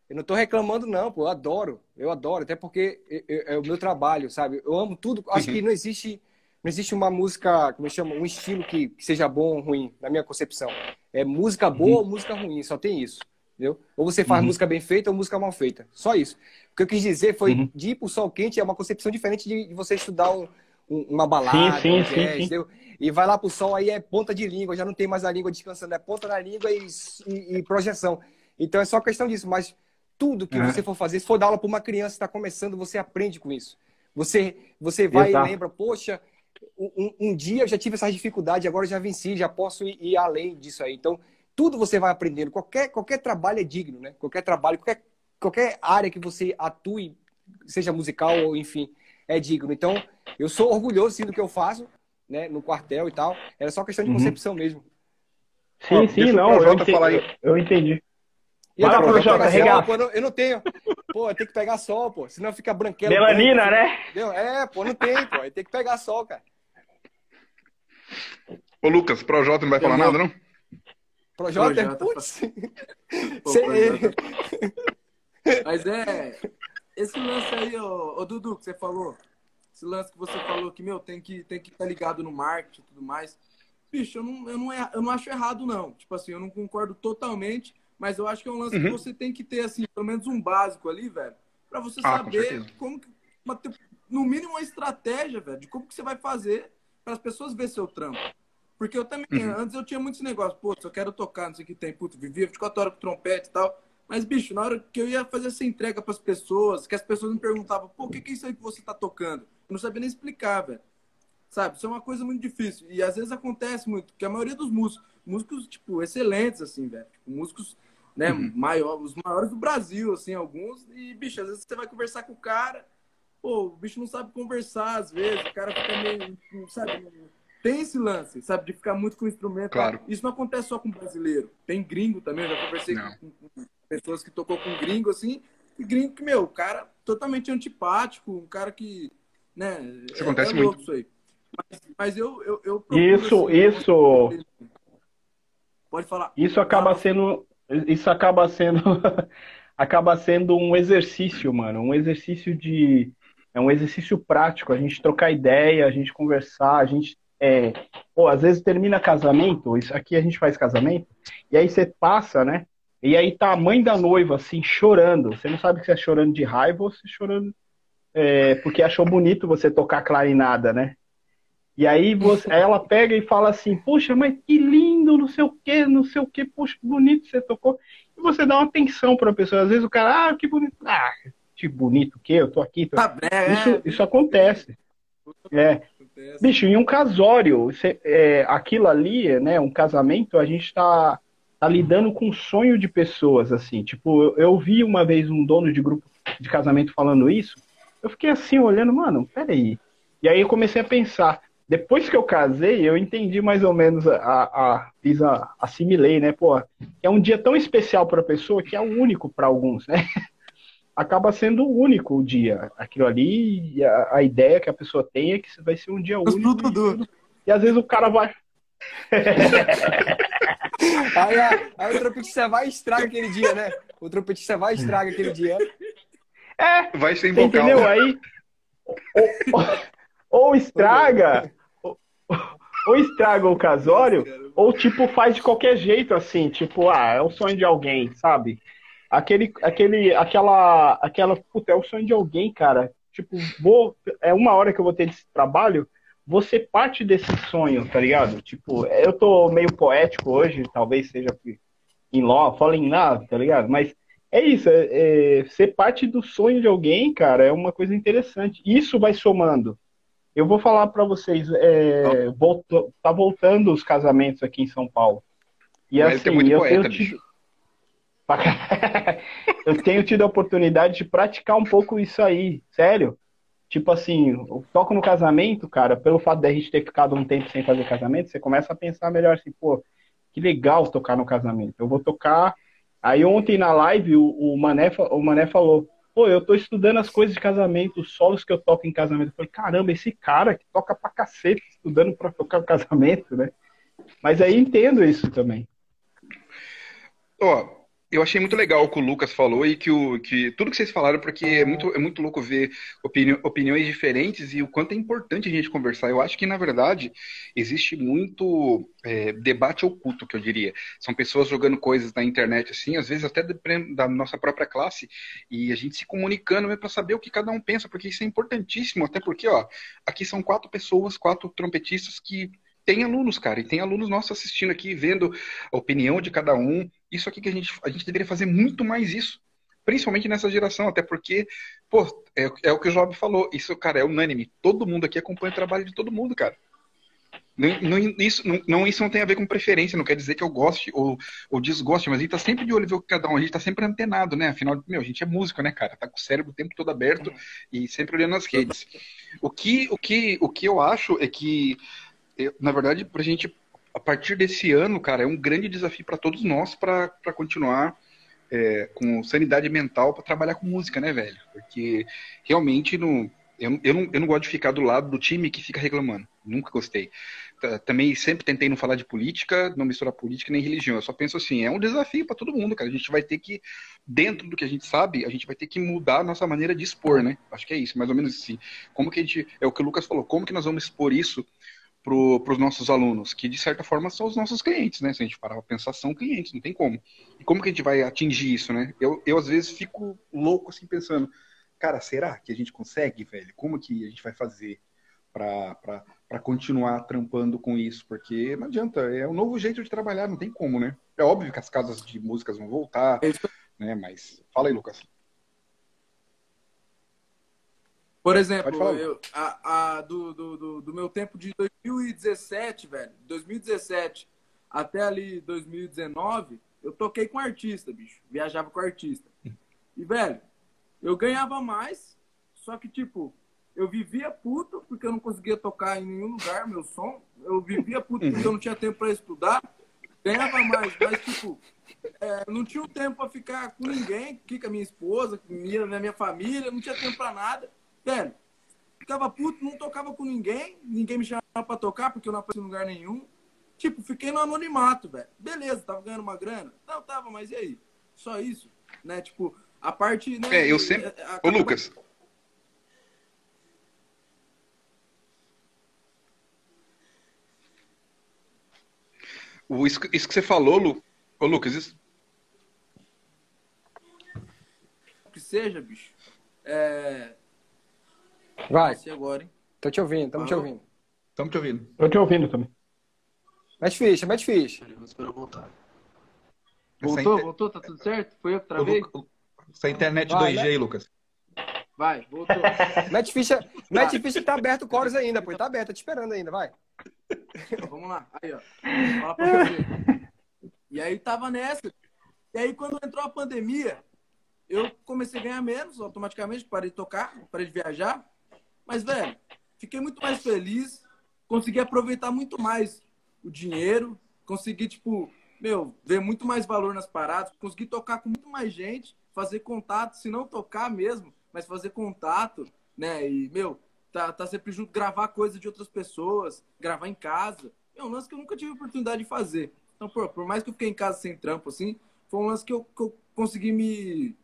eu não tô reclamando não, pô, eu adoro, eu adoro, até porque é o meu trabalho, sabe? Eu amo tudo, acho uhum. que não existe não existe uma música, como eu chamo, um estilo que, que, seja bom ou ruim, na minha concepção. É música boa uhum. ou música ruim, só tem isso. Entendeu? Ou você faz uhum. música bem feita ou música mal feita. Só isso. O que eu quis dizer foi uhum. de ir pro sol quente é uma concepção diferente de, de você estudar um, um, uma balada, sim, sim, um jazz, sim, E vai lá pro sol, aí é ponta de língua, já não tem mais a língua descansando, é ponta na língua e, e, e projeção. Então é só questão disso, mas tudo que uhum. você for fazer, se for dar aula para uma criança que está começando, você aprende com isso. Você, você vai Exato. e lembra, poxa, um, um, dia eu já tive essa dificuldade, agora eu já venci, já posso ir, ir além disso aí. Então, tudo você vai aprendendo. Qualquer, qualquer trabalho é digno, né? Qualquer trabalho, qualquer, qualquer área que você atue, seja musical ou enfim, é digno. Então, eu sou orgulhoso sim do que eu faço, né? No quartel e tal. Era só questão de uhum. concepção mesmo. Sim, sim, não. Eu entendi. Falar aí. eu entendi. E eu, Vai, Jota, sol, pô, eu não tenho. Pô, tem que pegar sol, pô. Senão fica branquelo. Melanina, né? Entendeu? É, pô, não tem, pô. Tem que pegar sol, cara. Ô, Lucas, Projota não vai falar nada, não? Projota, Projota putz. Mas é. Esse lance aí, ô, ô, Dudu, que você falou. Esse lance que você falou que, meu, tem que tem que estar tá ligado no marketing e tudo mais. Bicho, eu não, eu, não, eu não acho errado, não. Tipo assim, eu não concordo totalmente, mas eu acho que é um lance uhum. que você tem que ter, assim, pelo menos um básico ali, velho, pra você ah, saber como que. Uma, no mínimo uma estratégia, velho, de como que você vai fazer para as pessoas ver seu trampo. Porque eu também, uhum. antes eu tinha muitos negócios, pô, eu quero tocar, não sei o que tem, puto, vivia 24 horas com trompete e tal. Mas, bicho, na hora que eu ia fazer essa entrega para as pessoas, que as pessoas me perguntavam, pô, o que, que é isso aí que você tá tocando? Eu não sabia nem explicar, velho. Sabe? Isso é uma coisa muito difícil. E às vezes acontece muito, que a maioria dos músicos, músicos, tipo, excelentes, assim, velho. Tipo, músicos, né, uhum. maior, os maiores do Brasil, assim, alguns. E, bicho, às vezes você vai conversar com o cara, pô, o bicho não sabe conversar, às vezes, o cara fica meio, sabe, tem esse lance, sabe, de ficar muito com o instrumento. Claro. Isso não acontece só com brasileiro. Tem gringo também, eu já conversei com, com, pessoas que tocou com gringo, assim, e gringo que, meu, cara totalmente antipático, um cara que, né, isso é, acontece é muito. isso aí. Mas, mas eu, eu, eu Isso, assim, isso... Pode falar. Isso acaba sendo... Isso acaba sendo... acaba sendo um exercício, mano. Um exercício de... É um exercício prático, a gente trocar ideia, a gente conversar, a gente é, pô, às vezes termina casamento, isso aqui a gente faz casamento, e aí você passa, né? E aí tá a mãe da noiva, assim, chorando. Você não sabe se é chorando de raiva ou se é chorando é, porque achou bonito você tocar clarinada, né? E aí você, ela pega e fala assim, puxa, mas que lindo, não sei o que, não sei o que, puxa, que bonito você tocou. E você dá uma atenção para a pessoa. Às vezes o cara, ah, que bonito. Ah, que bonito que eu tô aqui. Tô... Tá isso, é. isso acontece. É. Bicho, em um casório, você, é, aquilo ali, né, um casamento, a gente tá, tá lidando com o sonho de pessoas, assim. Tipo, eu, eu vi uma vez um dono de grupo de casamento falando isso, eu fiquei assim, olhando, mano, peraí. E aí eu comecei a pensar, depois que eu casei, eu entendi mais ou menos a, a fiz a, assimilei, né? Pô, é um dia tão especial para a pessoa que é o único para alguns, né? Acaba sendo o único o dia. Aquilo ali, a, a, ideia que a pessoa tem é que vai ser um dia único. Tudo, e, e às vezes o cara vai. aí, aí o trompetista vai e estraga aquele dia, né? O trompetista vai e estraga aquele dia. É, vai ser Entendeu? Aí. Ou estraga, ou, ou estraga o casório, ou tipo faz de qualquer jeito, assim, tipo, ah, é o sonho de alguém, sabe? Aquele, aquele, aquela, aquela, puta, é o sonho de alguém, cara. Tipo, vou, é uma hora que eu vou ter esse trabalho, você parte desse sonho, tá ligado? Tipo, eu tô meio poético hoje, talvez seja em law, falling love, tá ligado? Mas é isso, é, é, ser parte do sonho de alguém, cara, é uma coisa interessante. Isso vai somando. Eu vou falar para vocês, é, voltou, tá voltando os casamentos aqui em São Paulo. E Mas assim, eu poeta, tenho tido... eu tenho tido a oportunidade de praticar um pouco isso aí, sério. Tipo assim, eu toco no casamento, cara, pelo fato de a gente ter ficado um tempo sem fazer casamento, você começa a pensar melhor assim, pô, que legal tocar no casamento. Eu vou tocar. Aí ontem na live o, Mané, o Mané falou, pô, eu tô estudando as coisas de casamento, os solos que eu toco em casamento. Eu falei, caramba, esse cara que toca pra cacete, estudando pra tocar casamento, né? Mas aí entendo isso também. Ó, eu achei muito legal o que o Lucas falou e que, o, que tudo que vocês falaram, porque é muito, é muito louco ver opini, opiniões diferentes e o quanto é importante a gente conversar. Eu acho que, na verdade, existe muito é, debate oculto, que eu diria. São pessoas jogando coisas na internet, assim, às vezes até da nossa própria classe, e a gente se comunicando para saber o que cada um pensa, porque isso é importantíssimo, até porque, ó, aqui são quatro pessoas, quatro trompetistas que tem alunos, cara, e tem alunos nossos assistindo aqui, vendo a opinião de cada um. Isso aqui que a gente, a gente deveria fazer muito mais isso, principalmente nessa geração, até porque, pô, é, é o que o Job falou, isso, cara, é unânime. Todo mundo aqui acompanha o trabalho de todo mundo, cara. Não, não, isso, não, não, isso não tem a ver com preferência, não quer dizer que eu goste ou, ou desgoste, mas a gente tá sempre de olho ver o que cada um, a gente tá sempre antenado, né? Afinal, meu, a gente é músico, né, cara? Tá com o cérebro o tempo todo aberto e sempre olhando as redes. O que, o que, o que eu acho é que eu, na verdade, para a gente, a partir desse ano, cara, é um grande desafio para todos nós para continuar é, com sanidade mental para trabalhar com música, né, velho? Porque realmente não, eu, eu, não, eu não gosto de ficar do lado do time que fica reclamando. Nunca gostei. Também sempre tentei não falar de política, não misturar política nem religião. Eu só penso assim, é um desafio para todo mundo, cara. A gente vai ter que, dentro do que a gente sabe, a gente vai ter que mudar a nossa maneira de expor, né? Acho que é isso, mais ou menos assim. Como que a gente, é o que o Lucas falou, como que nós vamos expor isso para os nossos alunos, que de certa forma são os nossos clientes, né? Se a gente parar para pensar, são clientes, não tem como. E como que a gente vai atingir isso, né? Eu, eu às vezes fico louco assim pensando, cara, será que a gente consegue, velho? Como que a gente vai fazer para continuar trampando com isso? Porque não adianta, é um novo jeito de trabalhar, não tem como, né? É óbvio que as casas de músicas vão voltar, é né? Mas fala aí, Lucas. Por exemplo, eu, a, a, do, do, do, meu tempo de 2017, velho, 2017 até ali 2019, eu toquei com artista, bicho. Viajava com artista. E, velho, eu ganhava mais, só que, tipo, eu vivia puto porque eu não conseguia tocar em nenhum lugar meu som. Eu vivia puto porque eu não tinha tempo para estudar. Ganhava mais, mas, tipo, é, não tinha tempo para ficar com ninguém, aqui com a minha esposa, com minha, minha família, não tinha tempo para nada. Velho, ficava puto, não tocava com ninguém, ninguém me chamava pra tocar porque eu não aparecia em lugar nenhum. Tipo, fiquei no anonimato, velho. Beleza, tava ganhando uma grana? Não, tava, mas e aí? Só isso, né? Tipo, a parte. Né, é, eu sempre. A, Ô, Lucas. O, isso, isso que você falou, Lu... Ô, Lucas, isso. Que seja, bicho. É, Vai. agora, hein? Tô te ouvindo, estamos te ouvindo. Estamos te ouvindo. Tô te ouvindo também. Mete ficha, mete ficha. Vou esperar voltar. Voltou, inter- voltou? Tá tudo certo? Foi eu que travei? Essa internet Vai, 2G, Lucas. Vai, voltou. Mete ficha, mete ficha tá aberto o Chorus ainda, pô. Tá aberto, tá te esperando ainda, vai. Então, vamos lá. Aí, ó. Fala pra você. E aí tava nessa. E aí, quando entrou a pandemia, eu comecei a ganhar menos automaticamente, parei de tocar, parei de viajar. Mas, velho, fiquei muito mais feliz, consegui aproveitar muito mais o dinheiro, consegui, tipo, meu, ver muito mais valor nas paradas, consegui tocar com muito mais gente, fazer contato, se não tocar mesmo, mas fazer contato, né? E, meu, tá, tá sempre junto, gravar coisa de outras pessoas, gravar em casa. É um lance que eu nunca tive oportunidade de fazer. Então, pô, por mais que eu fiquei em casa sem trampo, assim, foi um lance que eu, que eu consegui me,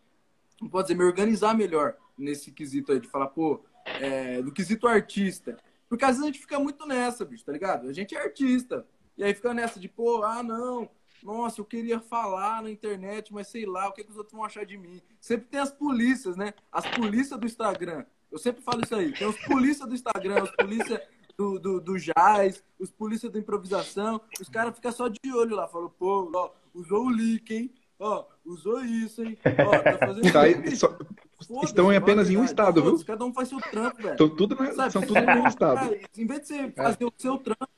não pode dizer, me organizar melhor nesse quesito aí, de falar, pô, é, no quesito artista. Porque às vezes a gente fica muito nessa, bicho, tá ligado? A gente é artista. E aí fica nessa de, pô, ah, não, nossa, eu queria falar na internet, mas sei lá, o que, que os outros vão achar de mim? Sempre tem as polícias, né? As polícias do Instagram. Eu sempre falo isso aí. Tem os polícias do Instagram, os polícias do, do, do jazz, os polícias da improvisação. Os caras ficam só de olho lá. Falam, pô, ó, usou o leak, hein? Ó, usou isso, hein? Ó, tá fazendo Tá, isso. só- Foda-se, estão em apenas em um estado, viu? Cada um faz seu trampo, velho. Tudo na- Sabe? são tudo no mesmo estado. Em vez de você fazer o seu trampo,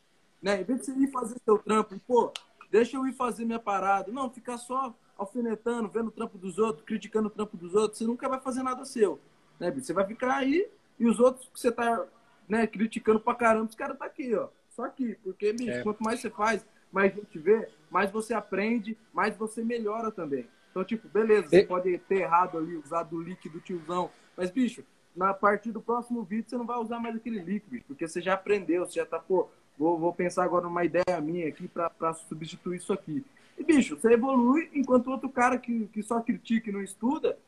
né? Em vez de você ir fazer seu trampo, pô, deixa eu ir fazer minha parada. Não, ficar só alfinetando, vendo o trampo dos outros, criticando o trampo dos outros, você nunca vai fazer nada seu. Né? Você vai ficar aí e os outros que você tá né, criticando pra caramba, os caras tá aqui, ó. Só aqui. Porque, bicho, É. quanto mais você faz, mais gente vê, mais você aprende, mais você melhora também. Então, tipo, beleza, você E- pode ter errado ali, usado o link do tiozão. Mas, bicho, na partir do próximo vídeo, você não vai usar mais aquele link, bicho, porque você já aprendeu, você já tá, pô, vou, vou pensar agora numa ideia minha aqui pra, pra substituir isso aqui. E, bicho, você evolui, enquanto o outro cara que, que só critica e não estuda,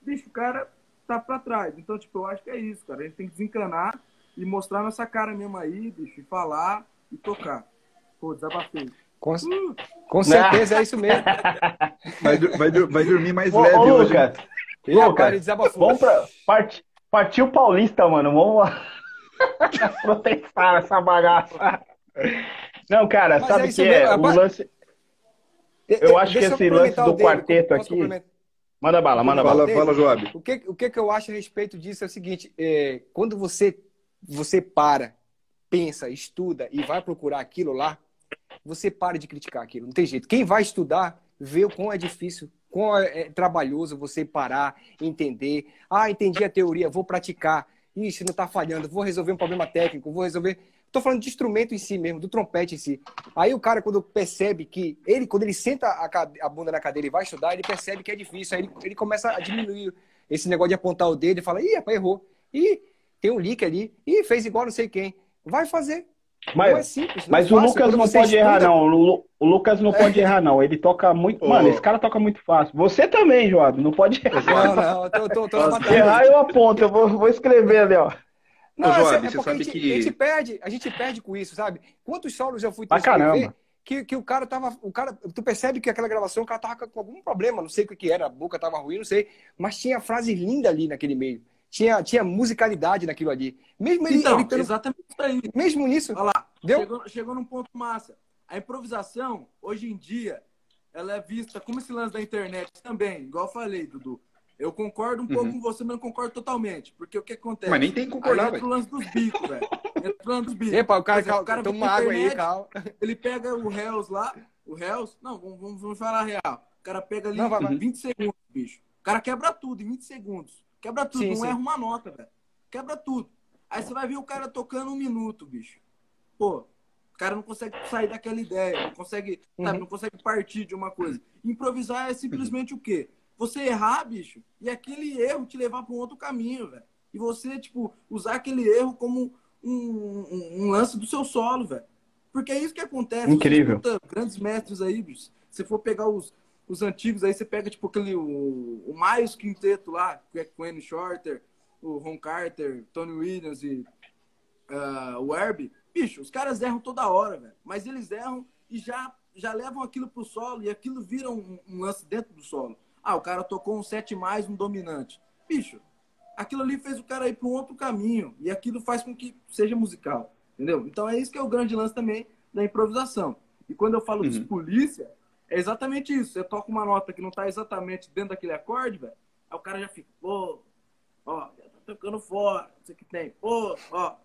bicho, o cara tá pra trás. Então, tipo, eu acho que é isso, cara. A gente tem que desencanar e mostrar nossa cara mesmo aí, bicho, e falar e tocar. Pô, desabafei. Com, com certeza é isso mesmo. Vai, vai vai dormir mais Ô, leve ô, hoje. Lucas, E Lucas, desabafou. vamos pra. Part, partiu Paulista, mano. Vamos lá. Protestar essa bagaça. Não, cara, Mas sabe é o isso que mesmo, é? O rapaz. lance. Eu acho que esse lance do dele, quarteto aqui-? Manda bala, manda bala. Fala, fala, Joab. O que, o que que eu acho a respeito disso é o seguinte: é, quando você, você para, pensa, estuda e vai procurar aquilo lá, você para de criticar aquilo. Não tem jeito. Quem vai estudar vê o quão é difícil, quão é, é trabalhoso você parar, entender. Ah, entendi a teoria, vou praticar. Ixi, não está falhando, vou resolver um problema técnico, vou resolver. Estou falando de instrumento em si mesmo, do trompete em si. Aí o cara, quando percebe que ele, quando ele senta a, a bunda na cadeira e vai estudar, ele percebe que é difícil. Aí ele, ele começa a diminuir esse negócio de apontar o dedo e fala: ih, rapaz, errou. Ih, tem um leak ali. Ih, fez igual não sei quem. Vai fazer. Não é Mas, simples. não é mas o fácil. Lucas não pode errar, estuda- não. O, Lu- o Lucas não pode errar, não. Ele toca muito. Ô. Mano, esse cara toca muito fácil. Você também, Joab, não pode errar. Não, não, eu tô, tô, tô Se errar, eu aponto. Eu vou, vou escrever ali, ó. Não, Ô, é- Joab, é você porque a sabe gente, que- a gente perde, a gente perde com isso, sabe? Quantos solos eu fui Pra transcrever caramba. que, que o cara tava, o cara, tu percebe que aquela gravação o cara tava com algum problema, não sei o que que era, a boca tava ruim, não sei, mas tinha frase linda ali naquele meio. Tinha, tinha musicalidade naquilo ali. Mesmo ele, Então, ele tendo- exatamente isso aí. mesmo nisso, Olha lá, Deu? chegou, chegou num ponto massa. A improvisação, hoje em dia, ela é vista como esse lance da internet também, igual eu falei, Dudu. Eu concordo um pouco Uhum. com você, mas não concordo totalmente. Porque o que acontece? Mas nem tem que concordar, entra o velho. lance dos bicos, velho. Entra o lance dos bicos. Epa, o cara, exemplo, calma, toma uma água aí, calma. Ele pega o Hells lá, o Hells, não, vamos, vamos, falar a real. O cara pega ali Não, vai, vai. 20 segundos, bicho. O cara quebra tudo em 20 segundos. Quebra tudo, Sim, não sim. erra uma nota, velho. Quebra tudo. Aí você vai ver o cara tocando um minuto, bicho. Pô, o cara não consegue sair daquela ideia, não consegue, sabe, Uhum. não consegue partir de uma coisa. Improvisar é simplesmente o quê? Você errar, bicho, e aquele erro te levar para um outro caminho, velho. E você, tipo, usar aquele erro como um, um- um lance do seu solo, velho. Porque é isso que acontece. Incrível. Você grandes mestres aí, bicho. Se for pegar os, os antigos aí, você pega, tipo, aquele, o, o Miles Quinteto lá, que é Quinn Shorter, o Ron Carter, Tony Williams e ah, o Herbie. Bicho, os caras erram toda hora, velho. Mas eles erram e já, já levam aquilo pro solo e aquilo vira um, um lance dentro do solo. Ah, o cara tocou um 7 mais, um dominante. Bicho, aquilo ali fez o cara ir para um outro caminho. E aquilo faz com que seja musical. Entendeu? Então é isso que é o grande lance também da improvisação. E quando eu falo uhum. de polícia, é exatamente isso. Você toca uma nota que não está exatamente dentro daquele acorde, velho. Aí o cara já fica, pô, ó, tá tocando fora, isso que tem, pô, ó.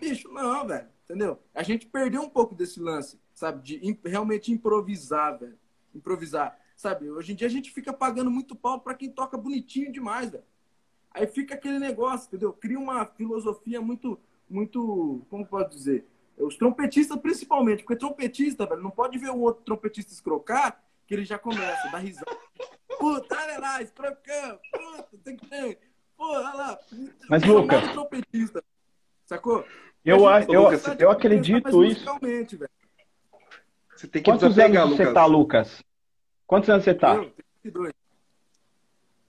Bicho, não, velho. Entendeu? A gente perdeu um pouco desse lance, sabe? De imp realmente improvisar, velho. Improvisar. Sabe? Hoje em dia a gente fica pagando muito pau para quem toca bonitinho demais, velho. Aí fica aquele negócio, entendeu? Cria uma filosofia muito, muito, como pode dizer? Os trompetistas principalmente, porque trompetista, velho, não pode ver o outro trompetista escrocar, que ele já começa a dar risada. Puta, olha lá, escrocando, puta, tem que ter. Pô, olha lá. Mas, Lucas. Trompetista, sacou? Eu, eu, eu, eu acredito isso. Você tem que Quantos anos você tá, Lucas? Quantos anos você tá? Eu, 22.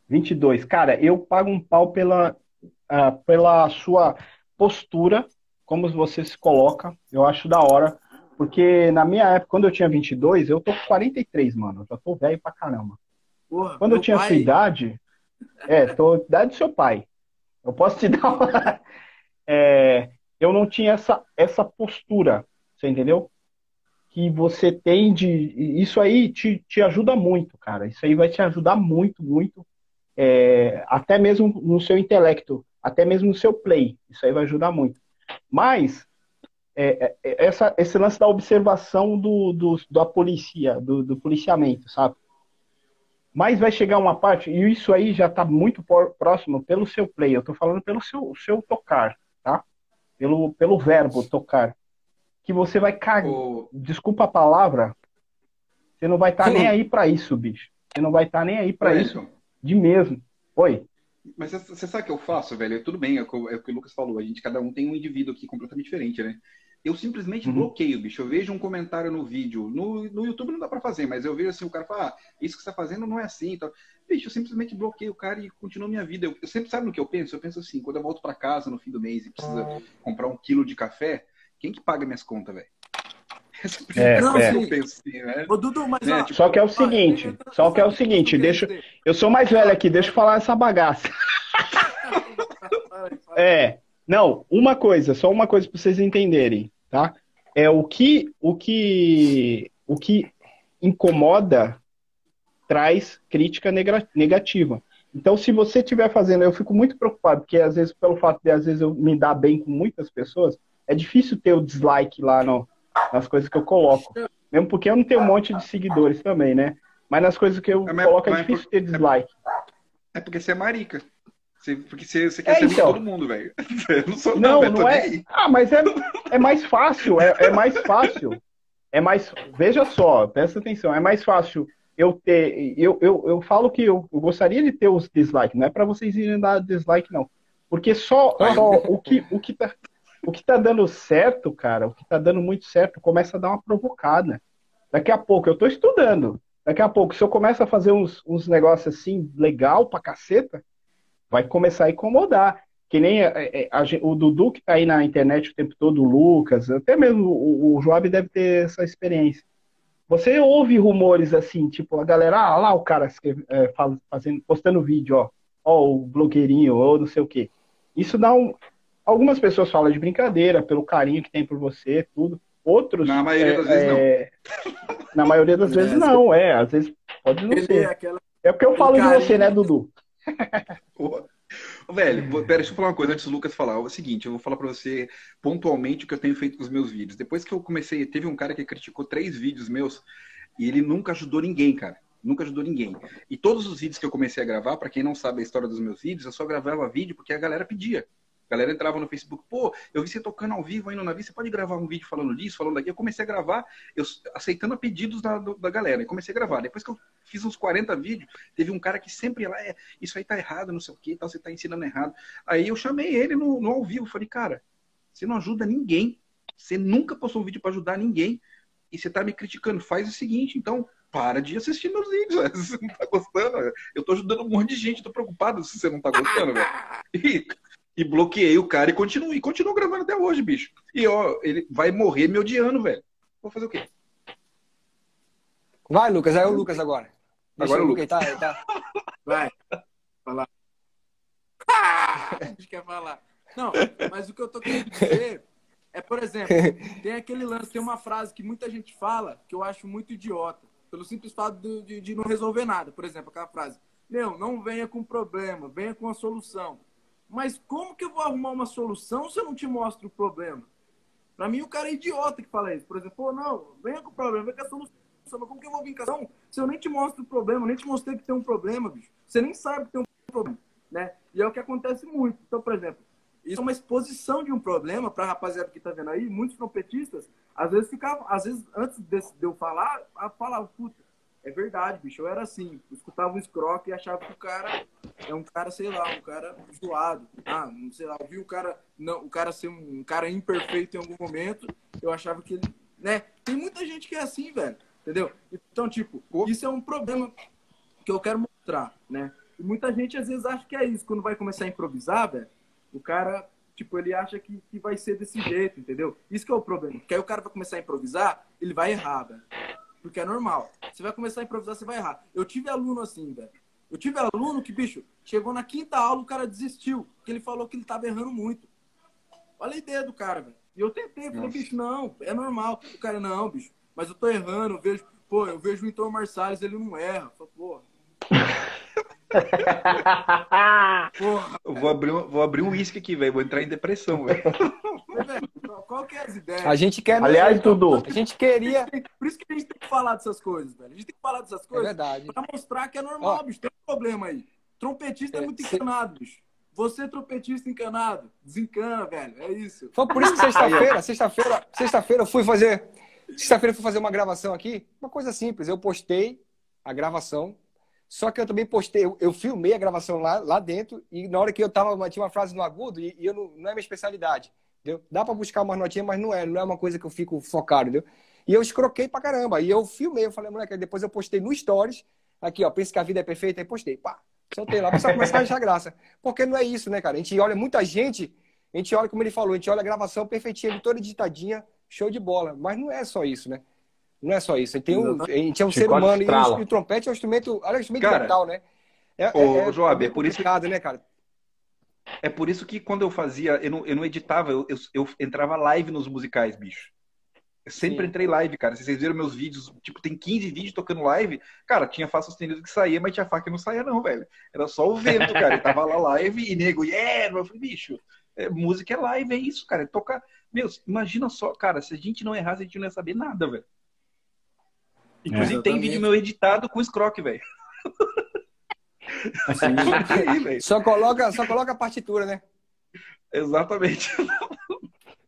22. Cara, eu pago um pau pela, uh, pela sua postura, como você se coloca. Eu acho da hora. Porque na minha época, quando eu tinha 22, eu tô com 43, mano. Eu já tô velho pra caramba. Porra, quando eu tinha pai... sua idade, é, tô idade do seu pai. Eu posso te dar uma... é, eu não tinha essa, essa postura, você entendeu? Que você tem de. Isso aí te, te ajuda muito, cara. Isso aí vai te ajudar muito, muito. É, até mesmo no seu intelecto, até mesmo no seu play. Isso aí vai ajudar muito. Mas é, é, essa, esse lance da observação do, do, da polícia, do, do policiamento, sabe? Mas vai chegar uma parte, e isso aí já está muito próximo pelo seu play, eu estou falando pelo seu, seu tocar, tá? Pelo, pelo verbo tocar. Que você vai cagar. Desculpa a palavra, você não vai estar tá nem aí para isso, bicho. Você não vai estar tá nem aí para isso. De mesmo. Oi. Mas você sabe o que eu faço, velho? Tudo bem, é o que o Lucas falou. A gente, cada um tem um indivíduo aqui completamente diferente, né? eu simplesmente uhum. bloqueio, bicho. Eu vejo um comentário no vídeo. No, no YouTube não dá para fazer, mas eu vejo assim, o cara fala, ah, isso que você tá fazendo não é assim. Então, bicho, eu simplesmente bloqueio o cara e continuo minha vida. Eu, eu sempre sabe no que eu penso? Eu penso assim, quando eu volto para casa no fim do mês e precisa uhum. comprar um quilo de café, quem que paga minhas contas, velho? É, não, é. Eu penso assim, né? Ô, Dudu, mas, né? tipo, só que é o seguinte, só que é o seguinte, deixa, eu sou mais velho aqui, deixa eu falar essa bagaça. é, não, uma coisa, só uma coisa para vocês entenderem, tá? É o que o que o que incomoda traz crítica negativa. Então, se você estiver fazendo, eu fico muito preocupado, porque às vezes, pelo fato de às vezes eu me dar bem com muitas pessoas, é difícil ter o dislike lá no, nas coisas que eu coloco. Mesmo porque eu não tenho um monte de seguidores também, né? Mas nas coisas que eu é, coloco é difícil ter dislike. É porque você é marica. Você, porque você, você quer é, ser então. todo mundo, velho. não sou não, não, não é. Ah, mas é, é mais fácil, é, é mais fácil. É mais. Veja só, presta atenção, é mais fácil eu ter. Eu, eu, eu falo que eu, eu gostaria de ter os dislikes, não é para vocês irem dar dislike, não. Porque só, só o, que, o, que tá, o que tá dando certo, cara, o que tá dando muito certo, começa a dar uma provocada. Daqui a pouco, eu tô estudando. Daqui a pouco, se eu começo a fazer uns, uns negócios assim, legal pra caceta, vai começar a incomodar. Que nem a, a, a, o Dudu que está aí na internet o tempo todo, o Lucas, até mesmo o, o Joab deve ter essa experiência. Você ouve rumores assim, tipo, a galera, ah, lá o cara é, fazendo, postando vídeo, ó, ó, o blogueirinho, ou não sei o quê. Isso dá um. Algumas pessoas falam de brincadeira, pelo carinho que tem por você, tudo. Outros. Na maioria é, das vezes é, não. Na maioria das vezes não, é. Às vezes pode não ser. É porque eu falo de você, né, Dudu? Velho, pera, deixa eu falar uma coisa antes do Lucas falar. É o seguinte, eu vou falar pra você pontualmente o que eu tenho feito com os meus vídeos. Depois que eu comecei, teve um cara que criticou três vídeos meus e ele nunca ajudou ninguém, cara. Nunca ajudou ninguém. E todos os vídeos que eu comecei a gravar, para quem não sabe a história dos meus vídeos, eu só gravava vídeo porque a galera pedia. Galera entrava no Facebook, pô, eu vi você tocando ao vivo aí no navio, você pode gravar um vídeo falando disso, falando daqui. Eu comecei a gravar, eu aceitando pedidos da, da galera, e comecei a gravar. Depois que eu fiz uns 40 vídeos, teve um cara que sempre ia lá, é, isso aí tá errado, não sei o que, tal, você tá ensinando errado. Aí eu chamei ele no, no ao vivo, falei, cara, você não ajuda ninguém, você nunca postou um vídeo para ajudar ninguém, e você tá me criticando, faz o seguinte, então, para de assistir meus vídeos, você não tá gostando, eu tô ajudando um monte de gente, tô preocupado se você não tá gostando, velho. E bloqueei o cara e continuo, e continuo gravando até hoje, bicho. E ó, ele vai morrer me odiando, velho. Vou fazer o quê? Vai, Lucas, aí é o Lucas agora. Deixa agora o Lucas. Tá, tá. Vai. Vai lá. quer falar. Não, mas o que eu tô querendo dizer é, por exemplo, tem aquele lance, tem uma frase que muita gente fala que eu acho muito idiota, pelo simples fato de, de, de não resolver nada. Por exemplo, aquela frase: Meu, não venha com problema, venha com a solução. Mas como que eu vou arrumar uma solução se eu não te mostro o problema? Pra mim, o cara é idiota que fala isso. Por exemplo, pô, não, venha com o problema, venha com a solução. Mas como que eu vou vir com a solução se eu nem te mostro o problema, nem te mostrei que tem um problema, bicho? Você nem sabe que tem um problema, né? E é o que acontece muito. Então, por exemplo, isso é uma exposição de um problema para a rapaziada que está vendo aí. Muitos trompetistas, às vezes ficavam, às vezes antes de, de eu falar, falavam, puta, é verdade, bicho, eu era assim. Eu escutava um scroque e achava que o cara é um cara, sei lá, um cara zoado. Ah, não sei lá, eu vi o cara, não, o cara ser um, um cara imperfeito em algum momento, eu achava que ele, né? Tem muita gente que é assim, velho, entendeu? Então, tipo, isso é um problema que eu quero mostrar, né? E muita gente às vezes acha que é isso, quando vai começar a improvisar, velho, o cara, tipo, ele acha que, que vai ser desse jeito, entendeu? Isso que é o problema. Porque aí o cara vai começar a improvisar, ele vai errar, velho. Porque é normal. Você vai começar a improvisar, você vai errar. Eu tive aluno assim, velho. Eu tive aluno que, bicho, chegou na quinta aula, o cara desistiu. Porque ele falou que ele tava errando muito. Olha a ideia do cara, velho. E eu tentei, falei, Nossa. bicho, não, é normal. O cara, não, bicho, mas eu tô errando, eu vejo, pô, eu vejo o Heitor Marsalles, ele não erra. Eu falo, porra. Eu vou abrir, vou abrir um uísque aqui, velho. Vou entrar em depressão, velho. Qual que é as ideias? A gente quer. Aliás, tudo. A gente queria. Por isso que a gente tem que falar dessas coisas, velho. A gente tem que falar dessas coisas. É verdade. Pra mostrar que é normal, Ó, bicho. Tem um problema aí. Trompetista é, é muito encanado, bicho. Você, trompetista encanado, desencana, velho. É isso. Foi por isso que sexta-feira, sexta-feira, sexta-feira eu fui fazer. Sexta-feira eu fui fazer uma gravação aqui. Uma coisa simples. Eu postei a gravação só que eu também postei, eu, eu, filmei a gravação lá, lá dentro, e na hora que eu tava, tinha uma frase no agudo, e, e eu não, não é minha especialidade. Entendeu? Dá para buscar umas notinhas, mas não é, não é uma coisa que eu fico focado, entendeu? E eu escroquei pra caramba. E eu filmei, eu falei, moleque, depois eu postei no Stories, aqui, ó, pensa que a vida é perfeita, aí postei, pá, soltei lá, pessoal começar a achar graça. Porque não é isso, né, cara? A gente olha muita gente, a gente olha, como ele falou, a gente olha a gravação perfeitinha, toda digitadinha, show de bola. Mas não é só isso, né? Não é só isso. A gente, tem um, a gente é um ser humano e o, e o, trompete é um instrumento, é um instrumento cara, mental, né? É, ô, é, é, Joab, é, por isso que... né, cara? É por isso que quando eu fazia, eu não, eu não editava, eu, eu, eu entrava live nos musicais, bicho. Eu sempre Sim. entrei live, cara. Se vocês viram meus vídeos, tipo, tem 15 vídeos tocando live. Cara, tinha Fá sustenido que saía, mas tinha Fá que não saía, não, velho. Era só o vento, cara. Eu tava lá live e nego, yeah! Eu falei, bicho, é, música é live, é isso, cara. É tocar. Meu, imagina só, cara, se a gente não errasse, a gente não ia saber nada, velho. Inclusive é, tem vídeo meu editado com Scrock, velho. só coloca, só coloca a partitura, né? Exatamente.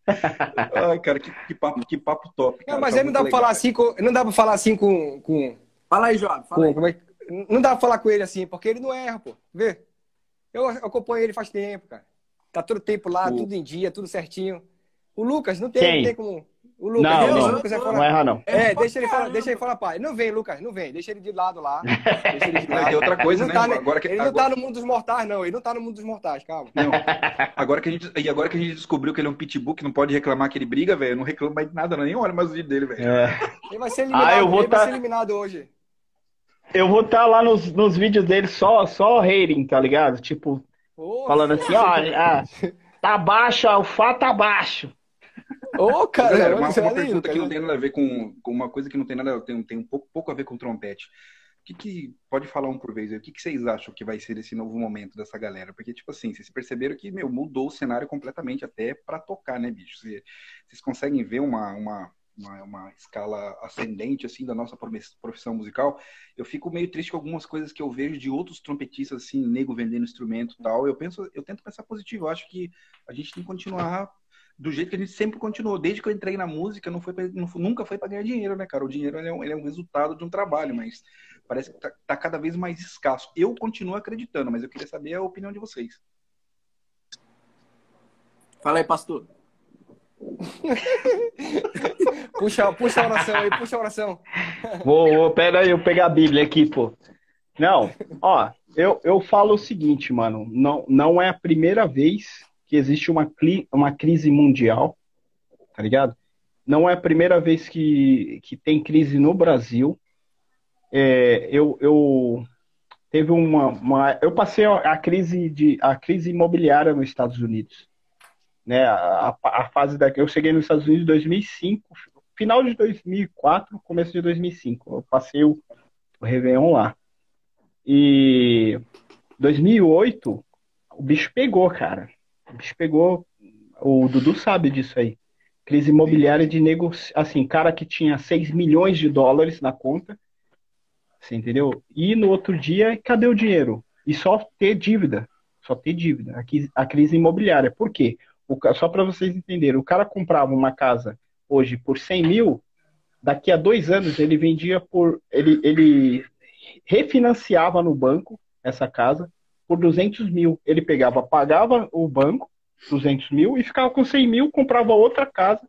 Ai, cara, que, que, papo, que papo top. Cara, não, mas tá aí não dá pra falar assim com. Não dá pra falar assim com. com fala aí, João. Fala com, aí. É, não dá pra falar com ele assim, porque ele não erra, pô. Vê? Eu acompanho ele faz tempo, cara. Tá todo tempo lá, o... tudo em dia, tudo certinho. O Lucas não tem, não tem como. O Lucas, não, não, o Lucas é não erra, não. É, deixa ele, falar, deixa ele falar, pai. Não vem, Lucas, não vem. Deixa ele de lado lá. Deixa ele de lado. É outra coisa, ele né? Tá, agora que, ele agora... não tá no mundo dos mortais, não. Ele não tá no mundo dos mortais, calma. Não. Agora que a gente, e agora que a gente descobriu que ele é um pitbull, que não pode reclamar que ele briga, velho, não reclama mais de nada, não. nem olha mais o vídeo dele, velho. É. Ele vai ser eliminado, ah, eu vou ele tá... vai ser eliminado hoje. Eu vou estar tá lá nos, nos vídeos dele só, só hating, tá ligado? Tipo, Porra, falando assim, ó, ah, tá baixo, o fato tá baixo. Ô, oh, cara, é, uma, uma pergunta que não tem nada a ver com, com uma coisa que não tem nada tem, tem um pouco, pouco a ver com trompete. O que, que pode falar um por vez? O que, que vocês acham que vai ser esse novo momento dessa galera? Porque, tipo assim, vocês perceberam que, meu, mudou o cenário completamente até para tocar, né, bicho? Vocês, vocês conseguem ver uma, uma, uma, uma, escala ascendente, assim, da nossa profissão musical. Eu fico meio triste com algumas coisas que eu vejo de outros trompetistas, assim, nego vendendo instrumento e tal. Eu penso, eu tento pensar positivo. Eu acho que a gente tem que continuar do jeito que a gente sempre continuou. Desde que eu entrei na música, não foi pra, não, nunca foi para ganhar dinheiro, né, cara? O dinheiro ele é, um, ele é, um, resultado de um trabalho, mas parece que tá, tá, cada vez mais escasso. Eu continuo acreditando, mas eu queria saber a opinião de vocês. Fala aí, pastor. puxa, puxa a oração aí, puxa a oração. Vou, vou, pera aí, eu pegar a Bíblia aqui, pô. Não, ó, eu, eu falo o seguinte, mano, não, não é a primeira vez que existe uma, uma crise mundial, tá ligado? Não é a primeira vez que, que tem crise no Brasil. É, eu, eu teve uma, uma, eu passei a crise de a crise imobiliária nos Estados Unidos, né? A, a fase da eu cheguei nos Estados Unidos em 2005, final de 2004, começo de 2005. Eu passei o, o Réveillon lá. E 2008 o bicho pegou, cara. O pegou. O Dudu sabe disso aí. Crise imobiliária de negócio, assim, cara que tinha 6 milhões de dólares na conta, você entendeu? E no outro dia, cadê o dinheiro? E só ter dívida, só ter dívida. A crise imobiliária. Por quê? O, só para vocês entenderem, o cara comprava uma casa hoje por 100 mil, daqui a dois anos ele vendia por. Ele, ele refinanciava no banco essa casa por 200 mil. Ele pegava, pagava o banco 200 mil e ficava com 100 mil, comprava outra casa.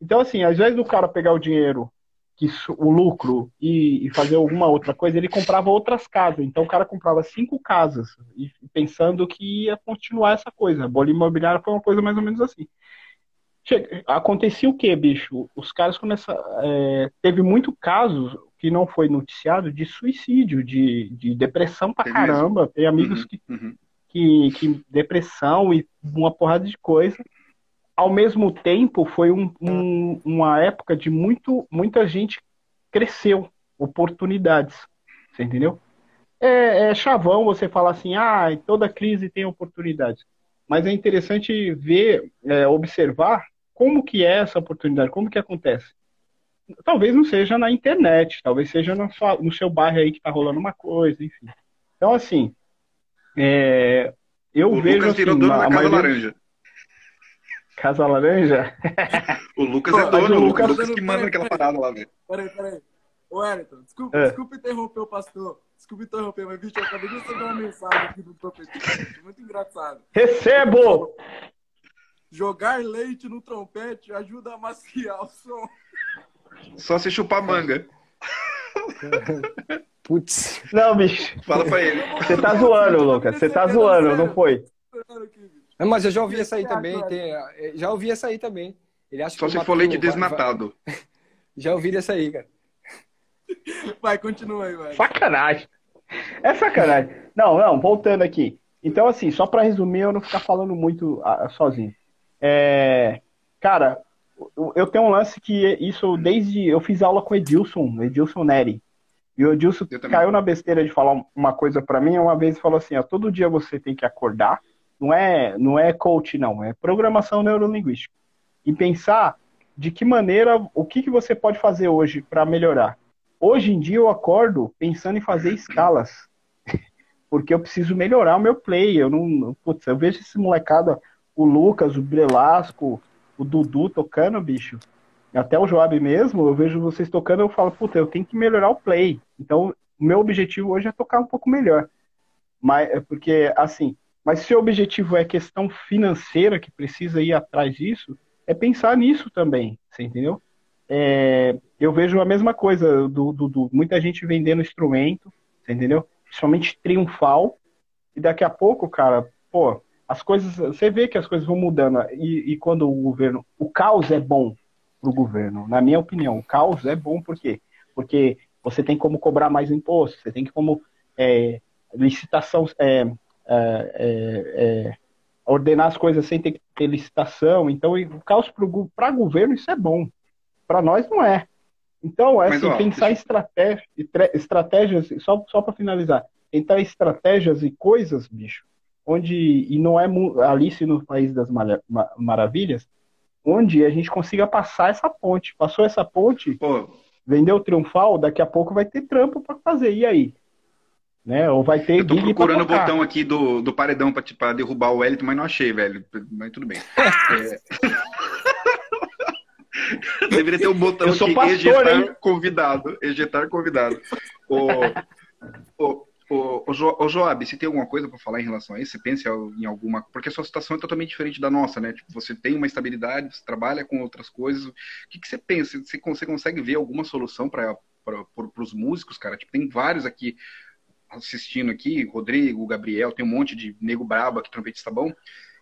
Então, assim, às vezes do cara pegar o dinheiro, que o lucro e, e, fazer alguma outra coisa, ele comprava outras casas. Então, o cara comprava cinco casas, e, pensando que ia continuar essa coisa. A bolha imobiliária foi uma coisa mais ou menos assim. Chega, acontecia o que, bicho? Os caras começaram. É, teve muito casos que não foi noticiado de suicídio, de, de depressão pra caramba. Tem amigos uhum, que, uhum. Que, que depressão e uma porrada de coisa. Ao mesmo tempo, foi um, um, uma época de muito, muita gente cresceu, oportunidades. Você entendeu? É, é chavão você falar assim, ah, toda crise tem oportunidades. Mas é interessante ver, é, observar como que é essa oportunidade, como que acontece talvez não seja na internet, talvez seja no, sua, no seu bairro aí que está rolando uma coisa, enfim. Então, assim, é, eu o vejo. Lucas assim, virou dono da Casa. Laranja. Casa Laranja? o Lucas é dono, o Lucas, Lucas que manda naquela parada lá, velho. Peraí, peraí. Ô, Wellington, desculpa, é. desculpa interromper o pastor. Desculpa interromper, mas, bicho, eu acabei de receber uma mensagem aqui do trompetista. Muito engraçado. Recebo! Jogar leite no trompete ajuda a maciar o som. Só se chupar manga. Putz. Não, bicho. Fala pra ele. Você tá zoando, Lucas. Você tá zoando, não foi? Não, mas eu já ouvi essa aí também. Tem, eh, já ouvi essa aí também. Ele acha Só se for leite desnatado. Já ouvi essa aí, cara. Vai, continua aí, velho. Sacanagem. É sacanagem. Não, não, voltando aqui. Então, assim, só para resumir, eu não ficar falando muito uh, sozinho. É, cara, eu tenho um lance que isso desde. Eu fiz aula com o Edilson, Edilson Neri. E o Edilson caiu na besteira de falar uma coisa para mim, uma vez falou assim: ó, todo dia você tem que acordar, não é, não é coach, não, é programação neurolinguística. E pensar de que maneira, o que, que você pode fazer hoje para melhorar. Hoje em dia eu acordo pensando em fazer escalas, porque eu preciso melhorar o meu play. Eu não, putz, eu vejo esse molecada, o Lucas, o Brelasco, o Dudu tocando, bicho, até o Joab mesmo, eu vejo vocês tocando, eu falo, puta, eu tenho que melhorar o play. Então, o meu objetivo hoje é tocar um pouco melhor. Mas, é porque, assim, mas se o objetivo é questão financeira, que precisa ir atrás disso, é pensar nisso também, você entendeu? É, eu vejo a mesma coisa do, do, do, muita gente vendendo instrumento, entendeu? Principalmente triunfal, e daqui a pouco, cara, pô, as coisas, você vê que as coisas vão mudando e, e quando o governo, o caos é bom para o governo, na minha opinião, o caos é bom por quê? Porque você tem como cobrar mais imposto, você tem que como é, licitação, é, é, é, é ordenar as coisas sem ter que ter licitação, então o caos para governo isso é bom, para nós não é. Então, é assim, pensar estratégia, estratégias, só, só para finalizar, tentar estratégias e coisas, bicho, onde, e não é Alice no País das Maravilhas, onde a gente consiga passar essa ponte. Passou essa ponte, Pô. vendeu triunfal, daqui a pouco vai ter trampo para fazer. E aí? Né? Ou vai ter Eu tô procurando o botão aqui do, do paredão para tipo, derrubar o Wellington, mas não achei, velho. Mas tudo bem. é... Deveria ter um botão aqui, pastor, ejetar hein? convidado. Ejetar convidado. O, o, Ô, ô, jo, ô Joab, você tem alguma coisa para falar em relação a isso? Você pensa em alguma. Porque a sua situação é totalmente diferente da nossa, né? Tipo, você tem uma estabilidade, você trabalha com outras coisas. O que, que você pensa? Você, você consegue ver alguma solução para os músicos, cara? Tipo, tem vários aqui assistindo aqui, Rodrigo, Gabriel, tem um monte de nego brabo aqui, trompetista bom.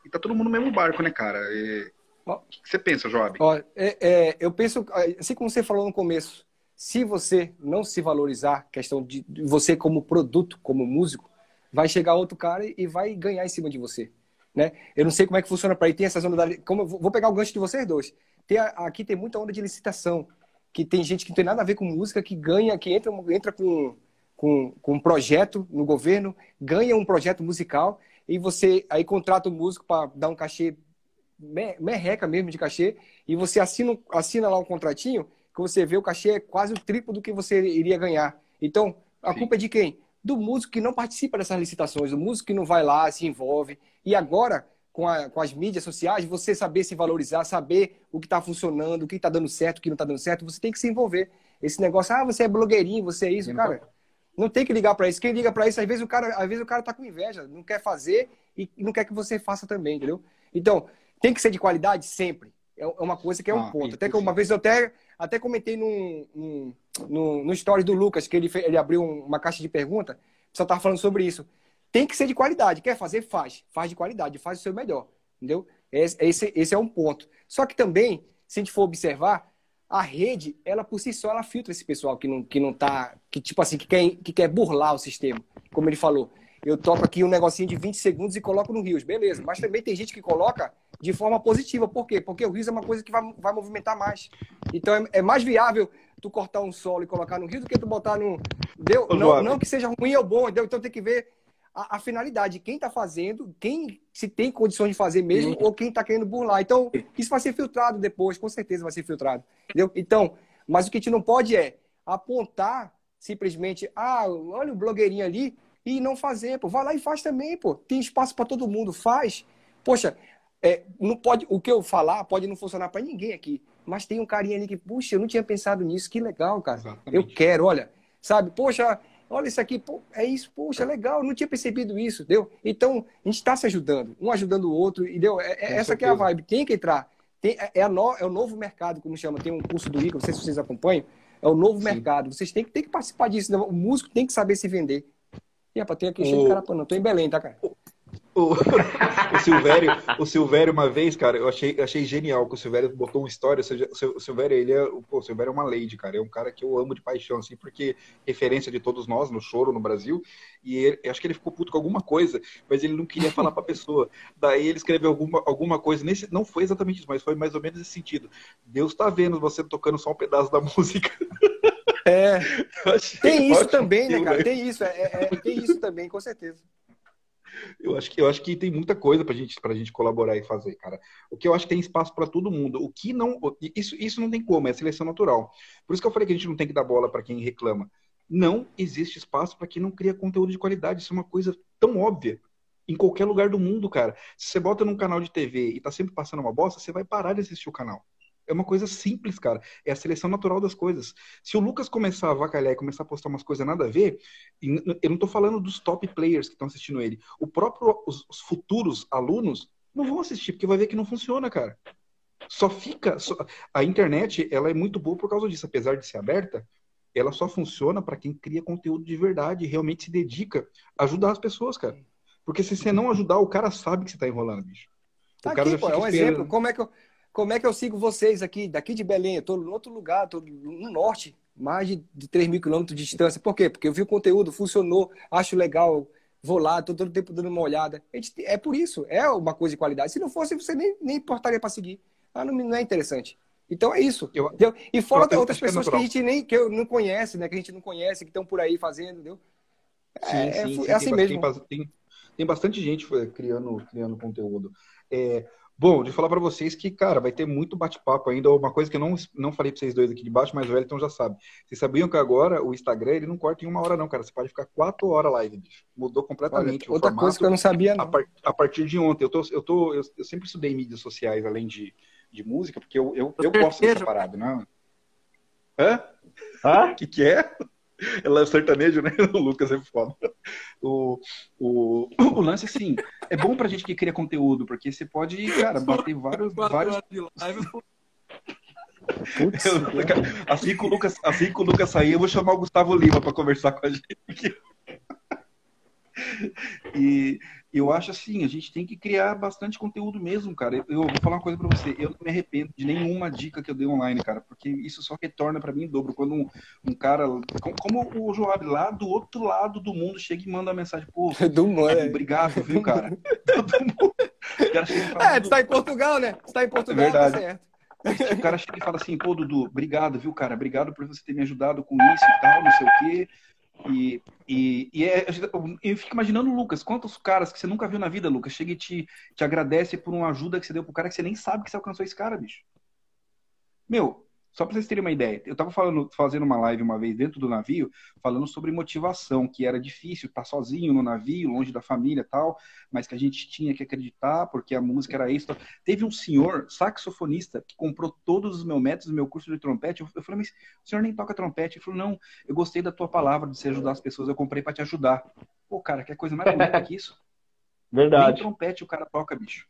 E tá todo mundo no mesmo barco, né, cara? É... O que, que você pensa, Joab? Ó, é, é, eu penso, assim como você falou no começo, se você não se valorizar, questão de você como produto, como músico, vai chegar outro cara e vai ganhar em cima de você. Né? Eu não sei como é que funciona para aí. Tem essas ondas da. Como vou pegar o gancho de vocês dois. Tem, aqui tem muita onda de licitação. Que tem gente que não tem nada a ver com música, que ganha, que entra, entra com, com, com um projeto no governo, ganha um projeto musical, e você aí contrata o músico para dar um cachê merreca mesmo de cachê, e você assina, assina lá um contratinho, que você vê o cachê é quase o triplo do que você iria ganhar. Então, a Sim. culpa é de quem? Do músico que não participa dessas licitações, do músico que não vai lá, se envolve. E agora, com, a, com as mídias sociais, você saber se valorizar, saber o que está funcionando, o que está dando certo, o que não está dando certo, você tem que se envolver. Esse negócio, ah, você é blogueirinho, você é isso, não cara. Não tem que ligar para isso. Quem liga para isso, às vezes o cara, às vezes o cara tá com inveja, não quer fazer e não quer que você faça também, entendeu? Então, tem que ser de qualidade sempre. É, é uma coisa que é um ah, ponto. Até que uma vez eu até, até comentei num, num, no, story do Lucas, que ele, ele abriu uma caixa de pergunta, o pessoal tava falando sobre isso. Tem que ser de qualidade. Quer fazer? Faz. Faz de qualidade, faz o seu melhor. Entendeu? Esse, esse é um ponto. Só que também, se a gente for observar, a rede, ela por si só, ela filtra esse pessoal que não, que não tá, que tipo assim, que quer, que quer burlar o sistema, como ele falou eu toco aqui um negocinho de 20 segundos e coloco no Rios, beleza. Mas também tem gente que coloca de forma positiva. Por quê? Porque o Rios é uma coisa que vai, vai movimentar mais. Então é, é mais viável tu cortar um solo e colocar no Rios do que tu botar no. Deu? Não, não que seja ruim ou bom? Então tem que ver a, a finalidade, quem está fazendo, quem se tem condições de fazer mesmo, Sim. ou quem está querendo burlar. Então, isso vai ser filtrado depois, com certeza vai ser filtrado. Entendeu? Então, mas o que a gente não pode é apontar simplesmente, ah, olha o blogueirinho ali, e não fazer, pô. Vai lá e faz também, pô. Tem espaço para todo mundo, faz. Poxa, é, não pode, o que eu falar pode não funcionar para ninguém aqui, mas tem um carinha ali que, puxa, eu não tinha pensado nisso, que legal, cara. Exatamente. Eu quero, olha, sabe? Poxa, olha isso aqui, pô, é isso, poxa, legal, eu não tinha percebido isso, deu? Então, a gente está se ajudando, um ajudando o outro, e deu? É, é essa que é a vibe, tem que entrar. Tem, é, é, no, é o novo mercado, como chama, tem um curso do ICA, não sei se vocês acompanham, é o novo Sim. mercado, vocês têm que, têm que participar disso, o músico tem que saber se vender. E é, tem aqui cheio de carapana. Tô em Belém, tá, cara? O, o, Silvério, o Silvério, uma vez, cara, eu achei, achei genial que o Silvério botou uma história. O Silvério, ele é, pô, o Silvério é uma lady, cara. É um cara que eu amo de paixão, assim, porque referência de todos nós no choro no Brasil. E ele, acho que ele ficou puto com alguma coisa, mas ele não queria falar pra pessoa. Daí ele escreveu alguma, alguma coisa nesse. Não foi exatamente isso, mas foi mais ou menos esse sentido. Deus tá vendo você tocando só um pedaço da música. É. Tem isso também, né, cara? Tem isso, é, é, é, tem isso também, com certeza. Eu acho que eu acho que tem muita coisa pra gente, pra gente colaborar e fazer, cara. O que eu acho que tem espaço para todo mundo. O que não. Isso, isso não tem como, é seleção natural. Por isso que eu falei que a gente não tem que dar bola para quem reclama. Não existe espaço para quem não cria conteúdo de qualidade. Isso é uma coisa tão óbvia. Em qualquer lugar do mundo, cara. Se você bota num canal de TV e tá sempre passando uma bosta, você vai parar de assistir o canal. É uma coisa simples, cara. É a seleção natural das coisas. Se o Lucas começar a vacalhar e começar a postar umas coisas nada a ver, eu não tô falando dos top players que estão assistindo ele. O próprio, os, os, futuros alunos não vão assistir, porque vai ver que não funciona, cara. Só fica. Só... A internet, ela é muito boa por causa disso. Apesar de ser aberta, ela só funciona para quem cria conteúdo de verdade e realmente se dedica a ajudar as pessoas, cara. Porque se você não ajudar, o cara sabe que você tá enrolando, bicho. O tá cara aqui, pô, é um esperando. exemplo. Como é que eu como é que eu sigo vocês aqui, daqui de Belém? Eu estou em outro lugar, estou no norte, mais de, de 3 mil quilômetros de distância. Por quê? Porque eu vi o conteúdo, funcionou, acho legal, vou lá, estou todo tempo dando uma olhada. É por isso, é uma coisa de qualidade. Se não fosse, você nem, nem importaria para seguir. Ah, não, não é interessante. Então é isso. Eu, e fora eu, outras pessoas que a gente nem que eu não conhece, né? Que a gente não conhece, que estão por aí fazendo, entendeu? É, sim, é, sim, é, sim, é assim tem, mesmo. Tem, tem, bastante gente criando, criando conteúdo. É, Bom, de falar para vocês que, cara, vai ter muito bate-papo ainda. Uma coisa que eu não, não falei para vocês dois aqui de baixo, mas o Wellington já sabe. Vocês sabiam que agora o Instagram ele não corta em uma hora, não, cara. Você pode ficar quatro horas live, bicho. Mudou completamente. Olha, outra formato, coisa que eu não sabia, não. A, par, a, partir de ontem, eu, tô, eu, tô, eu, eu, sempre estudei mídias sociais, além de, de música, porque eu, eu, eu gosto dessa parada, né? Hã? Hã? O que, que é? Ela é sertanejo, né? O Lucas é foda. O, o, o lance, assim, é bom pra gente que cria conteúdo, porque você pode, cara, bater vários. vários... Putz, eu, assim, que o Lucas, assim que o Lucas sair, eu vou chamar o Gustavo Lima para conversar com a gente. E, eu acho assim, a gente tem que criar bastante conteúdo mesmo, cara. Eu, eu vou falar uma coisa para você, eu não me arrependo de nenhuma dica que eu dei online, cara, porque isso só retorna para mim em dobro. Quando um, um cara, como, como, o Joab, lá do outro lado do mundo, chega e manda uma mensagem, pô, do mundo, é. obrigado, viu, cara? Todo mundo. É, tu tá em Portugal, né? Tu tá em Portugal, é verdade. tá certo. O cara chega e fala assim, pô, Dudu, obrigado, viu, cara? Obrigado por você ter me ajudado com isso e tal, não sei o quê. E, e, e é, eu fico imaginando Lucas, quantos caras que você nunca viu na vida, Lucas, chega e te, te agradece por uma ajuda que você deu pro cara que você nem sabe que você alcançou esse cara, bicho. Meu, só para vocês terem uma ideia, eu estava fazendo uma live uma vez dentro do navio, falando sobre motivação, que era difícil estar sozinho no navio, longe da família e tal, mas que a gente tinha que acreditar, porque a música era isso. Teve um senhor, saxofonista, que comprou todos os meus métodos do meu curso de trompete. Eu falei, mas o senhor nem toca trompete? Ele falou, não, eu gostei da tua palavra de você ajudar as pessoas, eu comprei para te ajudar. Pô, cara, que coisa mais bonita que isso. Verdade. Nem trompete o cara toca, bicho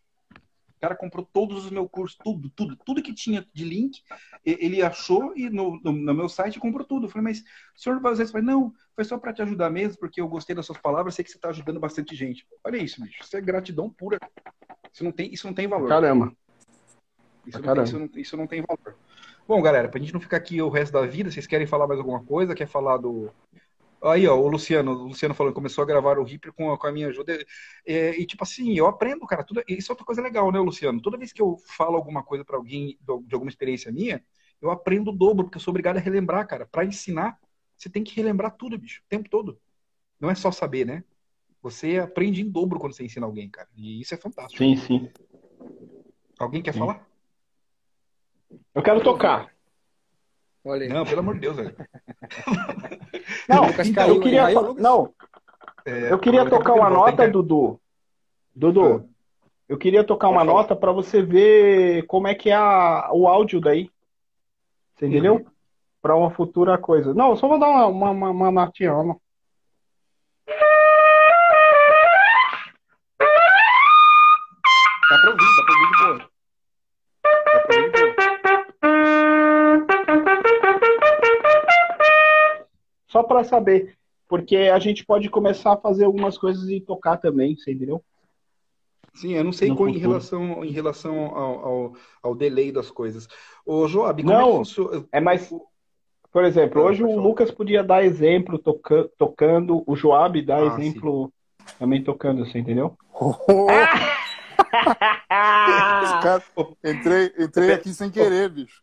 cara comprou todos os meus cursos, tudo, tudo, tudo que tinha de link, ele achou e no, no, no meu site comprou tudo. Eu falei, mas o senhor vai usar isso? Falei, não, foi só para te ajudar mesmo, porque eu gostei das suas palavras, sei que você está ajudando bastante gente. Olha isso, bicho, isso é gratidão pura. Isso não tem, isso não tem valor. Caramba. Isso, não, Caramba. Tem, isso, não, isso não tem valor. Bom, galera, pra gente não ficar aqui o resto da vida, vocês querem falar mais alguma coisa? Quer falar do, Aí, ó, o Luciano, o Luciano falou, começou a gravar o Reaper com, com a minha ajuda. É, e, tipo assim, eu aprendo, cara. Tudo, isso é outra coisa legal, né, Luciano? Toda vez que eu falo alguma coisa para alguém de alguma experiência minha, eu aprendo o dobro, porque eu sou obrigado a relembrar, cara. Para ensinar, você tem que relembrar tudo, bicho, o tempo todo. Não é só saber, né? Você aprende em dobro quando você ensina alguém, cara. E isso é fantástico. Sim, sim. Alguém quer sim. falar? Eu quero tocar. Olha aí. Não, pelo amor de Deus, velho. Não, então, eu queria, não, é, eu queria tocar uma nota, Dudu. Dudu, ah. eu queria tocar uma nota para você ver como é que é a, o áudio daí. Você entendeu? Uhum. Para uma futura coisa. Não, só vou dar uma, uma, uma, uma notinha. Uma... Tá pra ouvir, Só para saber, porque a gente pode começar a fazer algumas coisas e tocar também, você entendeu? Sim, eu não sei qual em relação, em relação ao, ao, ao, delay das coisas. Ô, Joab, como não, é que É mais. Por exemplo, não, hoje o Lucas podia dar exemplo toca, tocando, o Joab dá ah, exemplo sim. também tocando, você entendeu? Cara, entrei entrei aqui sem querer, bicho.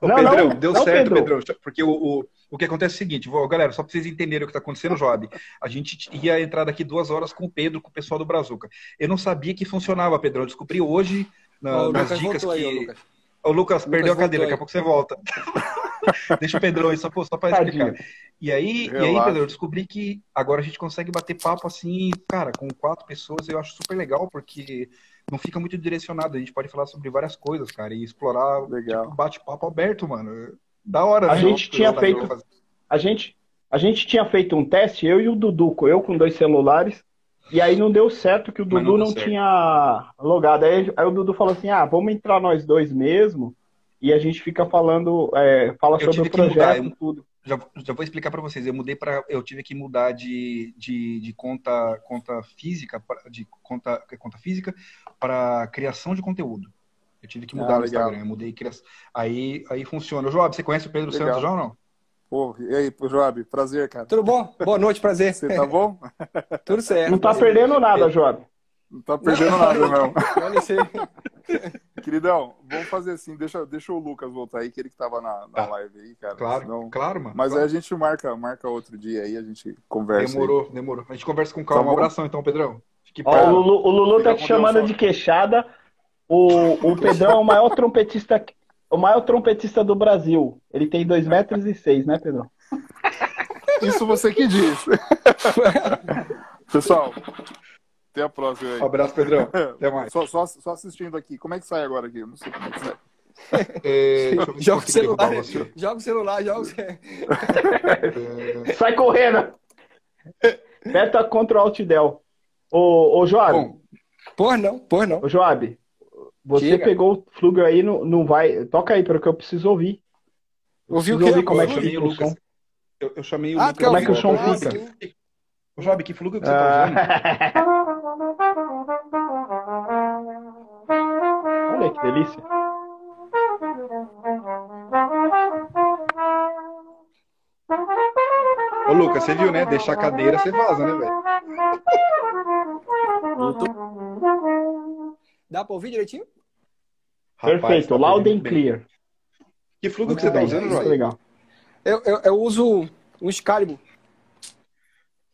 Ô, não, Pedrão, não, deu não, certo, Pedro. Pedrão, porque o, o, o que acontece é o seguinte, vou, galera, só para vocês entenderem o que está acontecendo, Job. A gente ia entrar daqui duas horas com o Pedro, com o pessoal do Brazuca. Eu não sabia que funcionava, Pedro. Eu descobri hoje na, nas dicas que. Aí, o Lucas, o Lucas perdeu a cadeira, daqui a pouco você volta. Deixa o Pedrão aí, só, só para explicar. E aí, e aí, Pedro, eu descobri que agora a gente consegue bater papo assim, cara, com quatro pessoas, eu acho super legal, porque não fica muito direcionado. A gente pode falar sobre várias coisas, cara, e explorar legal. Tipo, bate-papo aberto, mano. Da hora, A gente tinha feito. A gente, a gente tinha feito um teste, eu e o Dudu, eu com dois celulares, e aí não deu certo que o Dudu não, não tinha logado. Aí, aí, o Dudu falou assim: ah, vamos entrar nós dois mesmo, e a gente fica falando, é, fala eu sobre o projeto e tudo. Já, já, vou explicar para vocês. Eu mudei para, eu tive que mudar de, de, de conta, conta física, de conta, conta física para criação de conteúdo. Eu tive que mudar ah, no Instagram, eu mudei criação. Aí, aí funciona. Joab, você conhece o Pedro legal. Santos já ou não? Pô, e aí, Joab, prazer, cara. Tudo bom? Boa noite, prazer. Você tá bom? Tudo certo. Não tá prazer. perdendo nada, Joab. Não tá perdendo não, nada, não. Queridão, vamos fazer assim, deixa, deixa o Lucas voltar aí, que ele que tava na, na ah, live aí, cara. Claro, Senão... claro, mano. Mas claro. aí a gente marca, marca outro dia aí, a gente conversa. Demorou, aí. demorou. A gente conversa com calma. Tá um abração então, Pedrão. Ó, o Lulu, o Lulu tá te chamando de queixada. O, o Pedrão é o maior trompetista, o maior trompetista do Brasil. Ele tem 2 metros e seis, né, Pedrão? Isso você que diz. Pessoal, até a próxima aí. Um abraço, Pedrão. Até mais. Só, só, só, assistindo aqui. Como é que sai agora aqui? Eu não sei como é que sai. É, joga o celular, joga o celular, joga o celular. Sai correndo. Aperta Ctrl Alt Del. Ô, ô Joab. Por não, por não. Ô Joab, você pegou o Fluger aí, não, não vai. Toca aí, pelo que eu preciso ouvir. Ouviu o que? Ouvir como é que chamei o Lucas. Eu, eu chamei o ah, Lucas. É como é que o som fica? Ah, Ô, Job, que Fluger que você tá usando? Ah. Olha que delícia. Ô, Lucas, você viu, né? Deixar a cadeira, você vaza, né, velho? Dá pra ouvir direitinho? Rapaz, Perfeito, tá loud and clear. Que fluxo que você tá usando, João? Legal. Eu, eu, eu uso um Excalibur.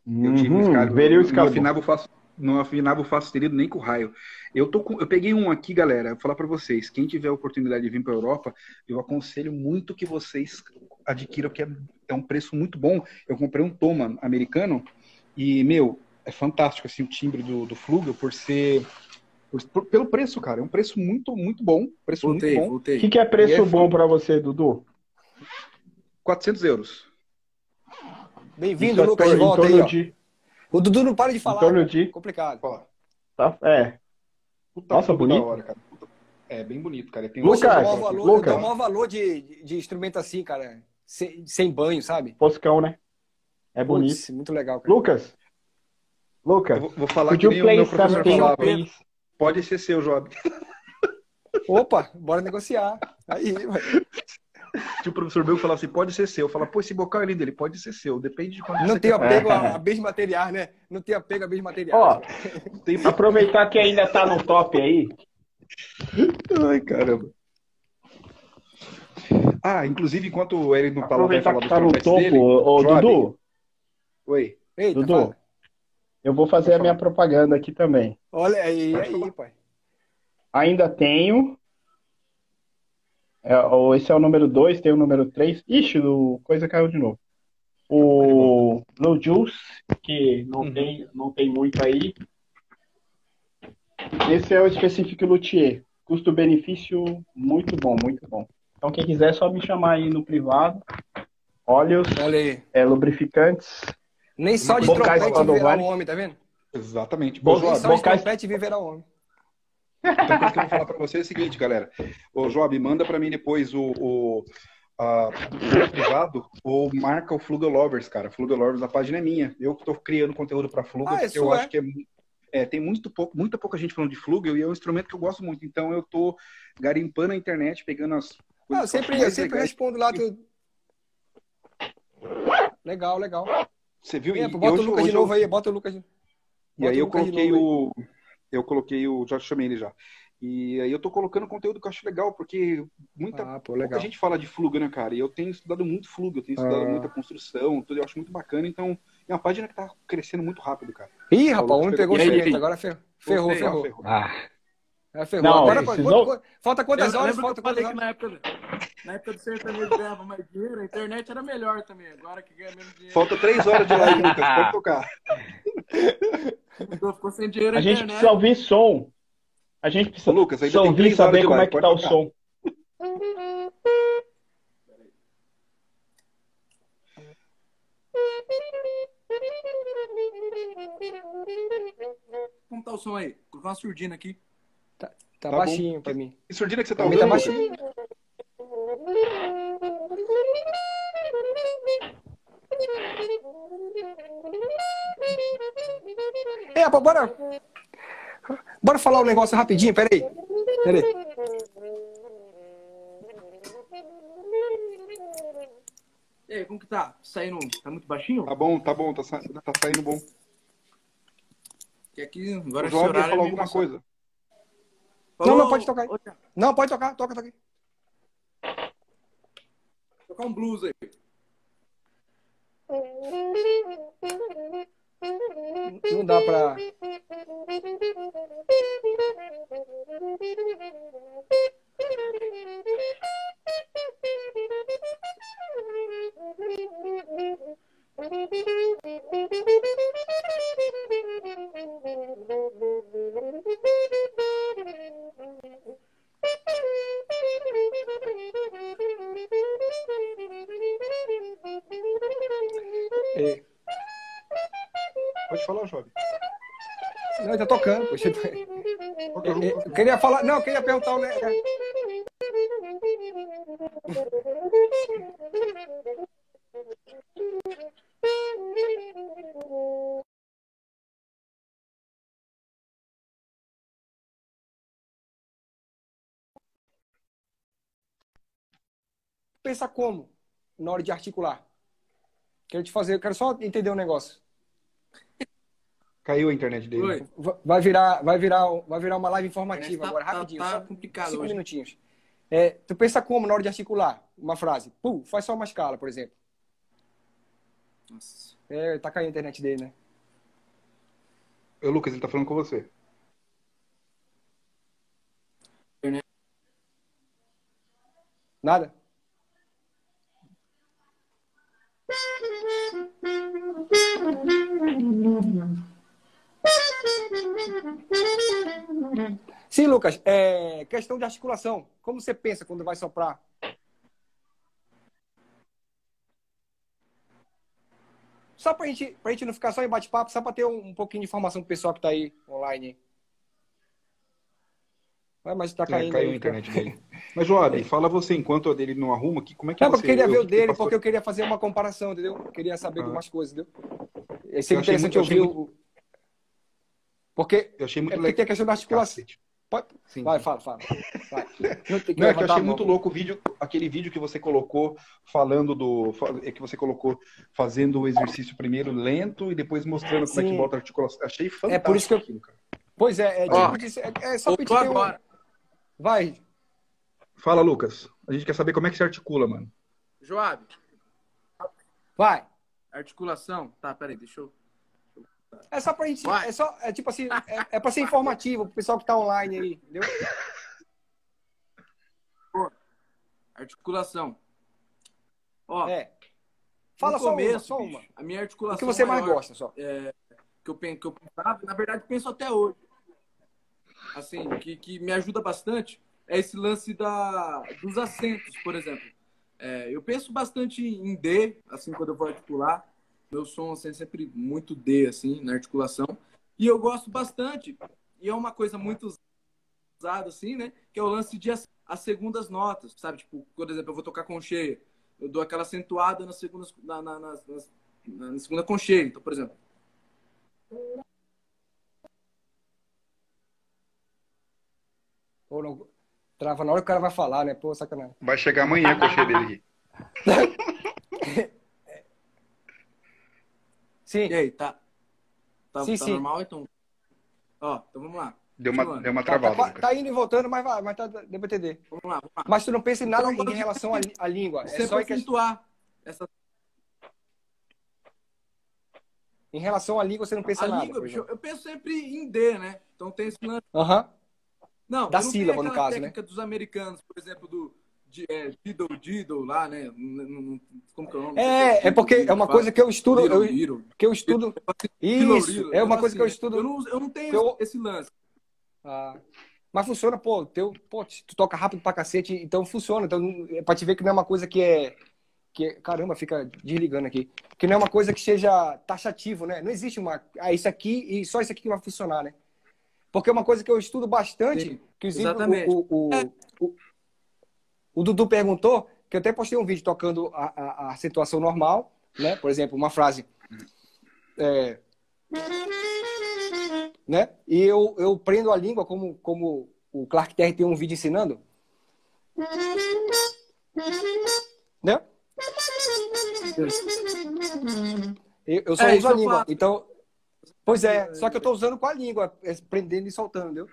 Eu tive um Excalibur. Verei o Não afinava o faço, não afinava o faço nem com raio. Eu, tô com, eu peguei um aqui, galera. Vou falar para vocês. Quem tiver a oportunidade de vir para Europa, eu aconselho muito que vocês adquiram, que é, é um preço muito bom. Eu comprei um Toma americano e, meu, é fantástico assim, o timbre do, do Flugel por ser. Por, pelo preço, cara. É um preço muito, muito bom. Preço voltei, muito bom. O que, que é preço é bom para você, Dudu? 400 euros. Bem-vindo, Lucas, de volta aí, de... O Dudu não para de falar. Em torno de... Complicado. Tá, é. Puta Nossa, bonito. Hora, cara. É bem bonito, cara. Tem Lucas, eu dou o valor, Lucas. Eu dou maior valor de, de, de, instrumento assim, cara. Sem, sem banho, sabe? Poscão, né? É bonito. Puts, muito legal, cara. Lucas. Lucas. Vou, vou, falar que nem o meu professor falava. Pode ser seu, Job. Opa, bora negociar. Aí, Tinha o professor meu que falava assim, pode ser seu. Eu falava, pô, esse bocal é lindo, ele pode ser seu. Depende de quando Não tem apego a, a bens materiais, né? Não tem apego a bens materiais. Ó, tem... aproveitar que ainda tá no top aí. Ai, caramba. Ah, inclusive, enquanto ele não falou, vai falar que tá no topo, dele, ô, Dudu. Oi. Eita, Dudu, fala. Eu vou fazer a minha propaganda aqui também. Olha aí, aí, pai. Ainda tenho é, esse é o número 2, tem o número 3. Ixi, o coisa caiu de novo. O Blue Juice, que não, uhum. tem, não tem muito aí. Esse é o Specific Luthier. Custo-benefício muito bom, muito bom. Então, quem quiser, é só me chamar aí no privado. Óleos, é, lubrificantes. Nem só de trompete viverá o homem, tá vendo? Exatamente. Nem só de trompete viverá o homem. Então, o que eu vou falar para você é o seguinte, galera. Ô, Job, manda para mim depois o, o, a, o privado ou marca o Fluga Lovers, cara. Fluga Lovers, a página é minha. Eu que estou criando conteúdo para Fluga, ah, eu é? acho que é, é, tem muito pouco, muita pouca gente falando de Fluga e é um instrumento que eu gosto muito. Então, eu tô garimpando na internet, pegando as ah, eu sempre, eu sempre respondo lá. Tu... Legal, legal. Você viu? É, bota hoje, o Lucas de novo eu... aí, bota o Lucas. Bota e aí eu coloquei o, eu coloquei o. Já chamei ele já. E aí eu tô colocando conteúdo que eu acho legal, porque muita, ah, pô, muita gente fala de fluga, né, cara? E eu tenho estudado muito fluga, eu tenho estudado ah. muita construção, tudo, eu acho muito bacana, então é uma página que tá crescendo muito rápido, cara. Ih, rapaz, o homem pegou o agora ferrou. Ferrou, ferrou. ferrou. Ah. É, ferrou. Não, agora, quanto, falta quantas horas? Falta quantas horas? Na época, na época do sertanejo ganhava mais dinheiro, a internet era melhor também. Agora que ganha menos dinheiro. Falta três horas de live, Lucas. Pode tocar. Ficou sem dinheiro a, gente precisa ouvir som. A gente precisa Lucas, ainda ouvir saber como é que tá o som. Como tá o som aí? Vou uma surdina aqui. Tá, tá, tá baixinho bom. pra mim. Que surdina que você tá ouvindo? Tá baixinho. É, bora. Bora falar um negócio rapidinho, peraí. Peraí. E aí, como que tá? Saindo. Tá muito baixinho? Tá bom, tá bom, tá, sa... tá saindo bom. Que aqui agora o João ia falar alguma coisa. Não, não, pode tocar aí. Não, pode tocar, toca, toca aí. Tocar um blues aí. Não dá pra. É. Pode falar, Job. Não, tá tocando. Poxa. Eu queria falar. Não, eu queria perguntar o. Pensa como na hora de articular. Quero te fazer, quero só entender um negócio. Caiu a internet dele. Oi. Vai virar, vai virar, vai virar uma live informativa tá, agora, tá, rapidinho. Tá só complicado cinco hoje. minutinhos. É, tu pensa como na hora de articular uma frase? Pum, faz só uma escala, por exemplo. Nossa. É, tá caindo a internet dele, né? Ô, Lucas, ele tá falando com você. Nada? Sim, Lucas. É, questão de articulação. Como você pensa quando vai soprar? Só para gente, a gente não ficar só em bate-papo, só para ter um, um, pouquinho de informação pro pessoal que está aí online. Vai, mas está caindo. É, caiu aí, a internet dele. Mas, Joab, fala você, enquanto ele não arruma, que, como é que não, você... Não, eu queria ver o dele, porque eu queria fazer uma comparação, entendeu? Eu queria saber ah. de umas coisas, entendeu? Seria interessante ouvir o... Muito... Porque, eu achei muito é porque tem a questão da articulação. Pode... Sim, vai, fala, fala. Vai. Não, é que eu achei muito louco o vídeo, aquele vídeo que você colocou falando do. É que você colocou fazendo o exercício primeiro lento e depois mostrando como sim. é que volta a articulação. Achei fantástico. É por isso que eu. Aquilo, cara. Pois é, é, tipo de... é, é só pedir agora. Um... Vai. Fala, Lucas. A gente quer saber como é que se articula, mano. Joab. Vai. Articulação. Tá, peraí, deixa eu. É só pra gente. É, só, é tipo assim, é, é pra ser informativo pro pessoal que tá online aí, entendeu? Articulação. Ó. É. Fala só começo, uma, só uma. A minha articulação. O que você maior, mais gosta, só? É, que, eu, que eu pensava, na verdade, penso até hoje. Assim, que, que me ajuda bastante é esse lance da, dos acentos, por exemplo. É, eu penso bastante em D, assim, quando eu vou articular. Meu som assim, é sempre muito D, assim, na articulação. E eu gosto bastante, e é uma coisa muito usada, assim, né? Que é o lance de as, as segundas notas, sabe? Tipo, por exemplo, eu vou tocar com cheia. Eu dou aquela acentuada na segunda, na, na, na, na, na segunda com cheia. Então, por exemplo. Pô, não... Trava na hora que o cara vai falar, né? Pô, sacanagem. Vai chegar amanhã com a cheia dele aqui. Sim. E aí, tá? Tá, sim, tá sim. normal, então? Ó, então vamos lá. Deu uma, deu uma Tá, travada. tá, tá indo e voltando, mas vai, mas tá, deu pra entender. Vamos lá, vamos lá. Mas tu não pensa em nada Então, em relação à, língua. É Sempre só em, que- acentuar essa em relação à língua você não pensa a nada. língua, exemplo. eu penso sempre em D, né? Então tem esse lance. Aham. Não, Da eu não sílaba, no caso, né? técnica dos americanos, por exemplo, do é, diddle, diddle lá, né? Como que é o nome? É, é porque é uma coisa que eu estudo, Little, eu, little. que eu estudo. Isso, little. é uma coisa que eu assim, estudo. Eu não, eu não tenho Eu- esse lance. Ah, mas funciona, pô, teu, pô, tu toca rápido pra cacete, então funciona. Então, é pra te ver que não é uma coisa que é. Que é- caramba, fica desligando aqui. Que não é uma coisa que seja taxativo, né? Não existe uma. Ah, isso aqui e só isso aqui que vai funcionar, né? Porque é uma coisa que eu estudo bastante. Sim, que. O, o, o, o, o Dudu perguntou, que eu até postei um vídeo tocando a, a, a acentuação normal, né? Por exemplo, uma frase. É, né? E eu, eu prendo a língua como, como o Clark Terry tem um vídeo ensinando. Né? Eu, eu só É, uso a língua. Então, pois é, só que eu estou usando com a língua, é, prendendo e soltando, entendeu?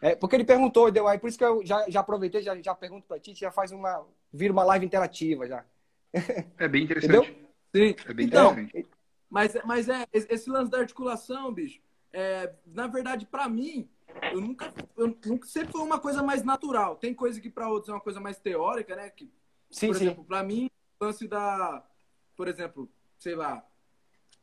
É, porque ele perguntou, deu aí, por isso que eu já, já aproveitei, já, já pergunto para ti, já faz uma. Vira uma live interativa já. É bem interessante. Entendeu? Sim. É bem Então, interessante. Mas, mas é, esse lance da articulação, bicho, é, na verdade, pra mim, eu nunca, eu nunca. Sempre foi uma coisa mais natural. Tem coisa que pra outros é uma coisa mais teórica, né? Que, Sim, por sim. exemplo, pra mim, o lance da. Por exemplo, sei lá.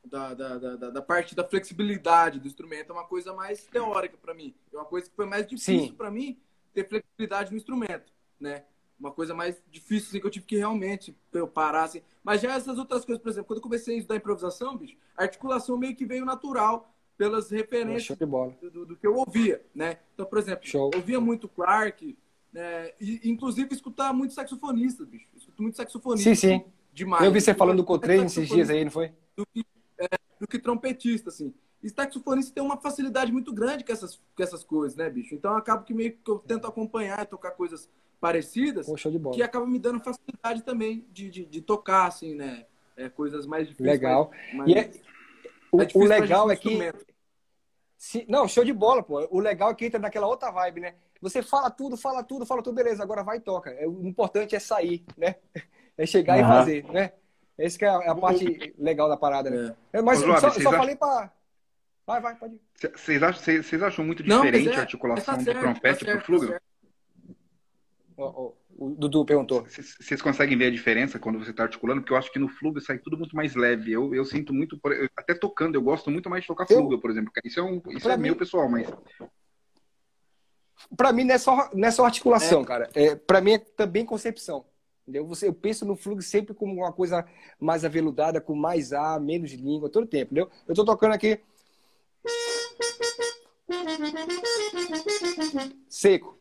Da, da, da, da- parte da flexibilidade do instrumento é uma coisa mais teórica pra mim. É uma coisa que foi mais difícil pra mim ter flexibilidade no instrumento, né? Uma coisa mais difícil, assim, que eu tive que realmente eu parar, assim. Mas já essas outras coisas, por exemplo, quando eu comecei a estudar improvisação, bicho, a articulação meio que veio natural pelas referências de bola. do, do que eu ouvia, né? Então, por exemplo, Show. eu ouvia muito Clark, né? e inclusive escutar muito saxofonista, bicho. Eu escuto muito saxofonista. Sim, sim. Demais. Eu vi você falando do Coltrane esses dias aí, não foi? do que, é, do que trompetista, assim. E saxofonista tem uma facilidade muito grande com essas, com essas coisas, né, bicho? Então, eu acabo que meio que eu tento acompanhar e tocar coisas parecidas, Poxa, de bola. que acaba me dando facilidade também de, de, de tocar, assim, né? É, coisas mais difíceis. Legal. mais- E é- o, é o legal é que. se- não, show de bola, pô. O legal é que entra naquela outra vibe, né? Você fala tudo, fala tudo, fala tudo, beleza, agora vai e toca. É, O importante é sair, né? É chegar e Aham. fazer, né? Essa que é a, é parte legal da parada, né? É, mas Ô, Joab, só, só acham- falei pra. Vai, vai, pode ir. Vocês acham, vocês vocês acham muito Não, diferente é- a articulação mas do tá certo, trompete tá flugelho? tá certo. Ó, ó, o Dudu perguntou. Vocês conseguem ver a diferença quando você está articulando? Porque eu acho que no flúgio sai tudo muito mais leve. Eu, eu sinto muito, até tocando, eu gosto muito mais de tocar Eu- por exemplo. Isso é, um, isso é mim- meu pessoal, mas Pra mim não é só, não é só articulação, cara. É, pra mim é também concepção. Entendeu? Você, eu penso no fluxo sempre como uma coisa mais aveludada, com mais ar, menos língua, todo tempo, entendeu? Eu tô tocando aqui. Seco.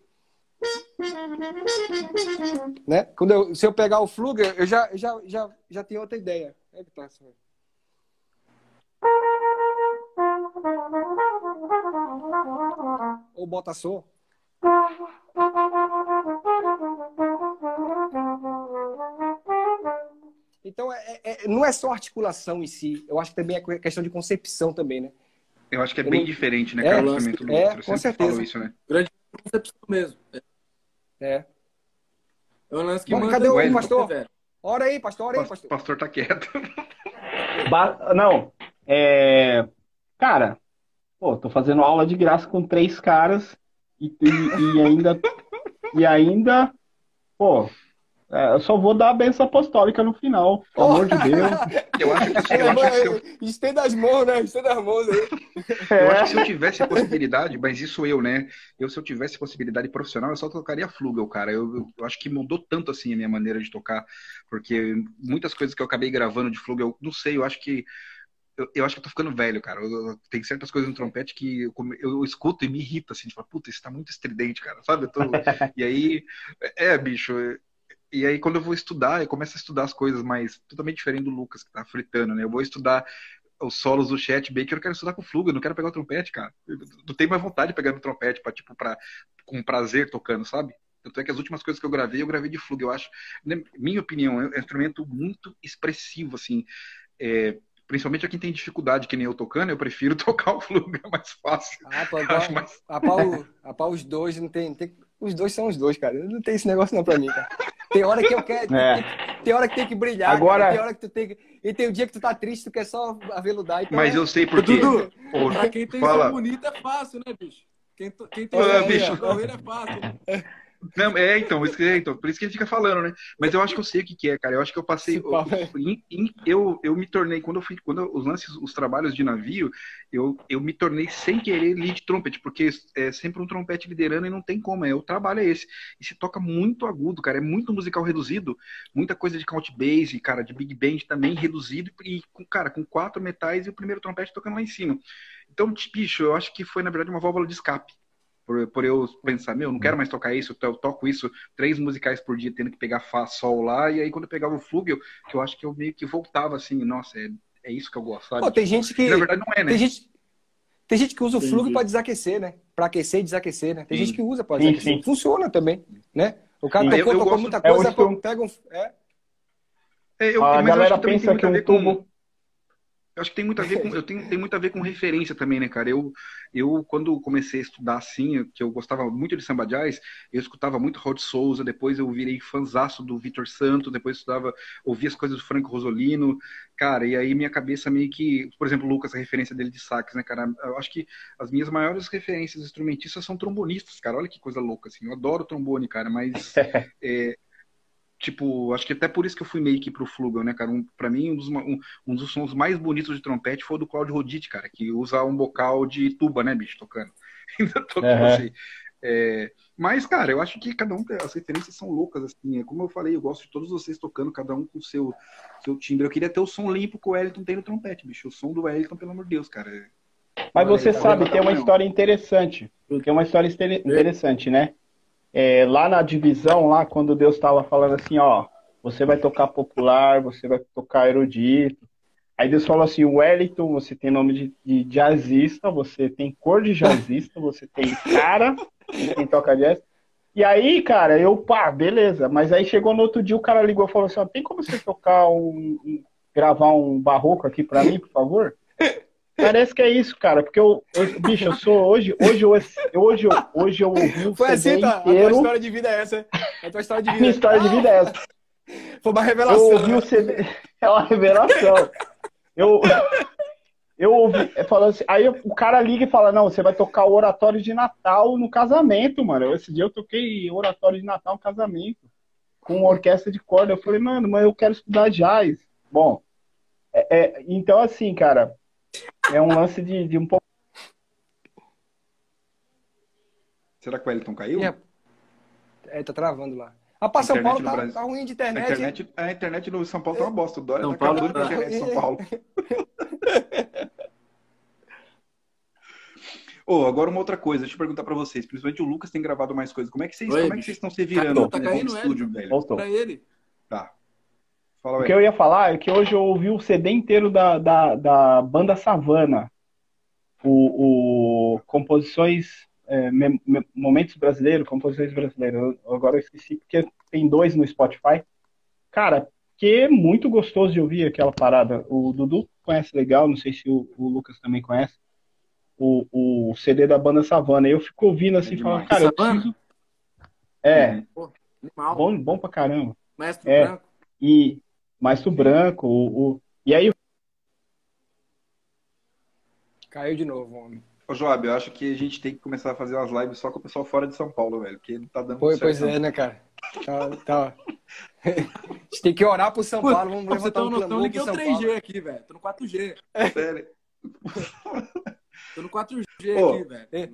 Né? Quando eu, se eu pegar o fluger, eu já, já, já, já tenho outra ideia. É que tá. Ou bota som. Então, é, é- não é só articulação em si. Eu acho que também é questão de concepção também, né? eu acho que é Eu bem não- diferente, né, É, cara? o lance- instrumento do é, outro. Eu com certeza. falo isso, né? Grande concepção mesmo. É É. é um lance que Bom, manda cadê o pastor? né, velho? Ora aí, pastor, ora aí, O pastor. pastor tá quieto. Ba- Não, é. Cara, pô, tô fazendo aula de graça com três caras e, e- e ainda. E ainda. Pô, é, eu só vou dar a benção apostólica no final, pelo amor de Deus. Eu acho que, eu acho que se eu, Estenda as mãos, né? Estenda as mãos aí. eu acho É, que se eu tivesse possibilidade, mas isso eu, né? Eu, se eu tivesse possibilidade profissional, eu só tocaria flugel, cara. Eu, eu- eu acho que mudou tanto assim a minha maneira de tocar, porque muitas coisas que eu acabei gravando de flugel, eu não sei, eu acho que eu, eu acho que eu tô ficando velho, cara. Eu- eu- tem certas coisas no trompete que eu, escuto e me irrita, assim, tipo, puta, isso tá muito estridente, cara, sabe? Eu tô- e aí, é, bicho. E aí, quando eu vou estudar, eu começo a estudar as coisas mais totalmente diferente do Lucas, que tá fritando, né? Eu vou estudar os solos do Chet Baker, eu quero estudar com fluga, eu não quero pegar o trompete, cara. Eu não tenho mais vontade de pegar no trompete, pra, tipo, pra, com prazer tocando, sabe? Tanto é que as últimas coisas que eu gravei, eu gravei de fluga. Eu acho, na minha opinião, é um instrumento muito expressivo, assim. É, principalmente a quem tem dificuldade, que nem eu tocando, eu prefiro tocar o fluga, é mais fácil. Ah, pô, acho mais- a pau, a pau os dois não tem, tem- Os dois são os dois, cara. Não tem esse negócio não pra mim, cara. Tem hora que eu quero. É. Tem, tem hora que tem que brilhar. Agora- cara. Tem hora que tu tem que. E tem o dia que tu tá triste, tu quer só aveludar. Então Mas é- eu sei por quê. Dudu, Ô, pra quem tem Fala. som bonito é fácil, né, bicho? Quem, quem tem som bicho. é fácil. Não, é, então, isso é, então, por isso que gente fica falando, né? Mas eu acho que eu sei o que, que é, cara. Eu acho que eu passei. Papo é- Eu, eu, eu me tornei, quando eu fui, quando eu- os lances, os trabalhos de navio, eu, eu me tornei sem querer lead trumpet, porque é sempre um trompete liderando e não tem como. É, o trabalho é esse. E se toca muito agudo, cara. É muito musical reduzido, muita coisa de count bass, cara, de big band também reduzido, e com, cara, com quatro metais e o primeiro trompete tocando lá em cima. Então, bicho, eu acho que foi, na verdade, uma válvula de escape. Por, por eu pensar, meu, não quero mais tocar isso, eu toco isso três musicais por dia, tendo que pegar Fá, Sol lá, e aí quando eu pegava o Flugel, que eu acho que eu meio que voltava assim, nossa, é, é isso que eu gosto, sabe? Pô, tem gente que. Na verdade não é, né? Tem gente, tem gente que usa o Entendi. fluxo para desaquecer, né? Para aquecer e desaquecer, né? Tem Sim. gente que usa para Sim, desaquecer. sim. Funciona também, né? O cara Sim. tocou, Eu- eu tocou gosto- muita é coisa, o instru- pega um. É. É, eu- A eu galera que pensa que a um ver com- tubo. Eu acho que tem muito a ver com, eu tenho, tem muito a ver com referência também, né, cara? Eu, eu quando comecei a estudar assim, que eu gostava muito de samba jazz, eu escutava muito Rod Souza, depois eu virei fanzaço do Vitor Santos, depois estudava, ouvia as coisas do Franco Rosolino, cara, e aí minha cabeça meio que, por exemplo, o Lucas, a referência dele de sax, né, cara? Eu acho que as minhas maiores referências instrumentistas são trombonistas, cara. Olha que coisa louca, assim. Eu adoro trombone, cara, mas é, Tipo, acho que até por isso que eu fui meio que pro Flugel, né, cara? Um, pra mim, um dos, um, um dos sons mais bonitos de trompete foi o do Claudio Roditi, cara, que usa um bocal de tuba, né, bicho, tocando. Ainda tô com Aham. você. É, mas, cara, eu acho que cada um, as referências são loucas, assim. É, como eu falei, eu gosto de todos vocês tocando, cada um com o seu, seu timbre. Eu queria ter o som limpo que o Wellington tem no trompete, bicho. O som do Wellington, pelo amor de Deus, cara. é- Mas você Tá sabe, tem uma história interessante. Tem uma história interessante, né? É, lá na divisão, lá quando Deus estava falando assim, ó, você vai tocar popular, você vai tocar erudito. Aí Deus falou assim, Wellington, você tem nome de, de jazzista, você tem cor de jazzista, você tem cara, quem toca jazz. E aí, cara, eu, pá, beleza. Mas aí chegou no outro dia, o cara ligou e falou assim: ó, tem como você tocar um, um gravar um barroco aqui pra mim, por favor? Parece que é isso, cara, porque eu, eu bicho, eu sou hoje, hoje eu, hoje eu, hoje eu ouvi o Foi assim, tá? inteiro. A tua história de vida é essa. A tua história de A vida. minha história de vida é essa. Foi uma Eu revelação. ouvi o CD, é uma revelação. Eu, eu ouvi, falando assim, aí o cara liga e fala, não, você vai tocar o oratório de Natal no casamento, mano. Esse dia eu toquei oratório de Natal no casamento, com orquestra de corda. Eu falei, mano, mas eu quero estudar jazz. Bom, é- é, então assim, cara, é um lance de, de um pouco. Será que o Wellington caiu? É, é, tá travando lá. Rapaz, São Internet Paulo tá, tá ruim de A internet. internet, a internet no São Paulo tá uma bosta. O Dória São tá Paulo tá- internet em São Paulo. Ô, agora uma outra coisa, deixa eu perguntar pra vocês. Principalmente o Lucas tem gravado mais coisas. Como é que vocês, Oi, como é que vocês estão se virando Tá no studio, velho? Voltou. Pra ele. Tá. Fala, O que eu ia falar é que hoje eu ouvi o CD inteiro da, da, da banda Savana. O, o composições, é, me- me- momentos brasileiros, composições brasileiras. Eu- agora eu esqueci porque tem dois no Spotify. Cara, que é muito gostoso de ouvir aquela parada. O Dudu conhece legal, não sei se o, o Lucas também conhece. O, o CD da banda Savana. Eu fico ouvindo assim, É falando, cara, eu Savana? preciso. É, Animal. bom, bom pra caramba. Mestre É. Branco. E Maestro Branco, o, o- e aí Caiu de novo, homem. Ô, Joab, eu acho que a gente tem que começar a fazer umas lives só com o pessoal fora de São Paulo, velho. Porque não tá dando Pois, certo. pois é, né, cara? Tá, tá. A gente tem que orar pro São Paulo. Vamos Pra você um noção, eu clamor liguei pro o São 3G Paulo. aqui, velho. Tô no 4G. Sério. Tô no 4G Ô, aqui, velho. é.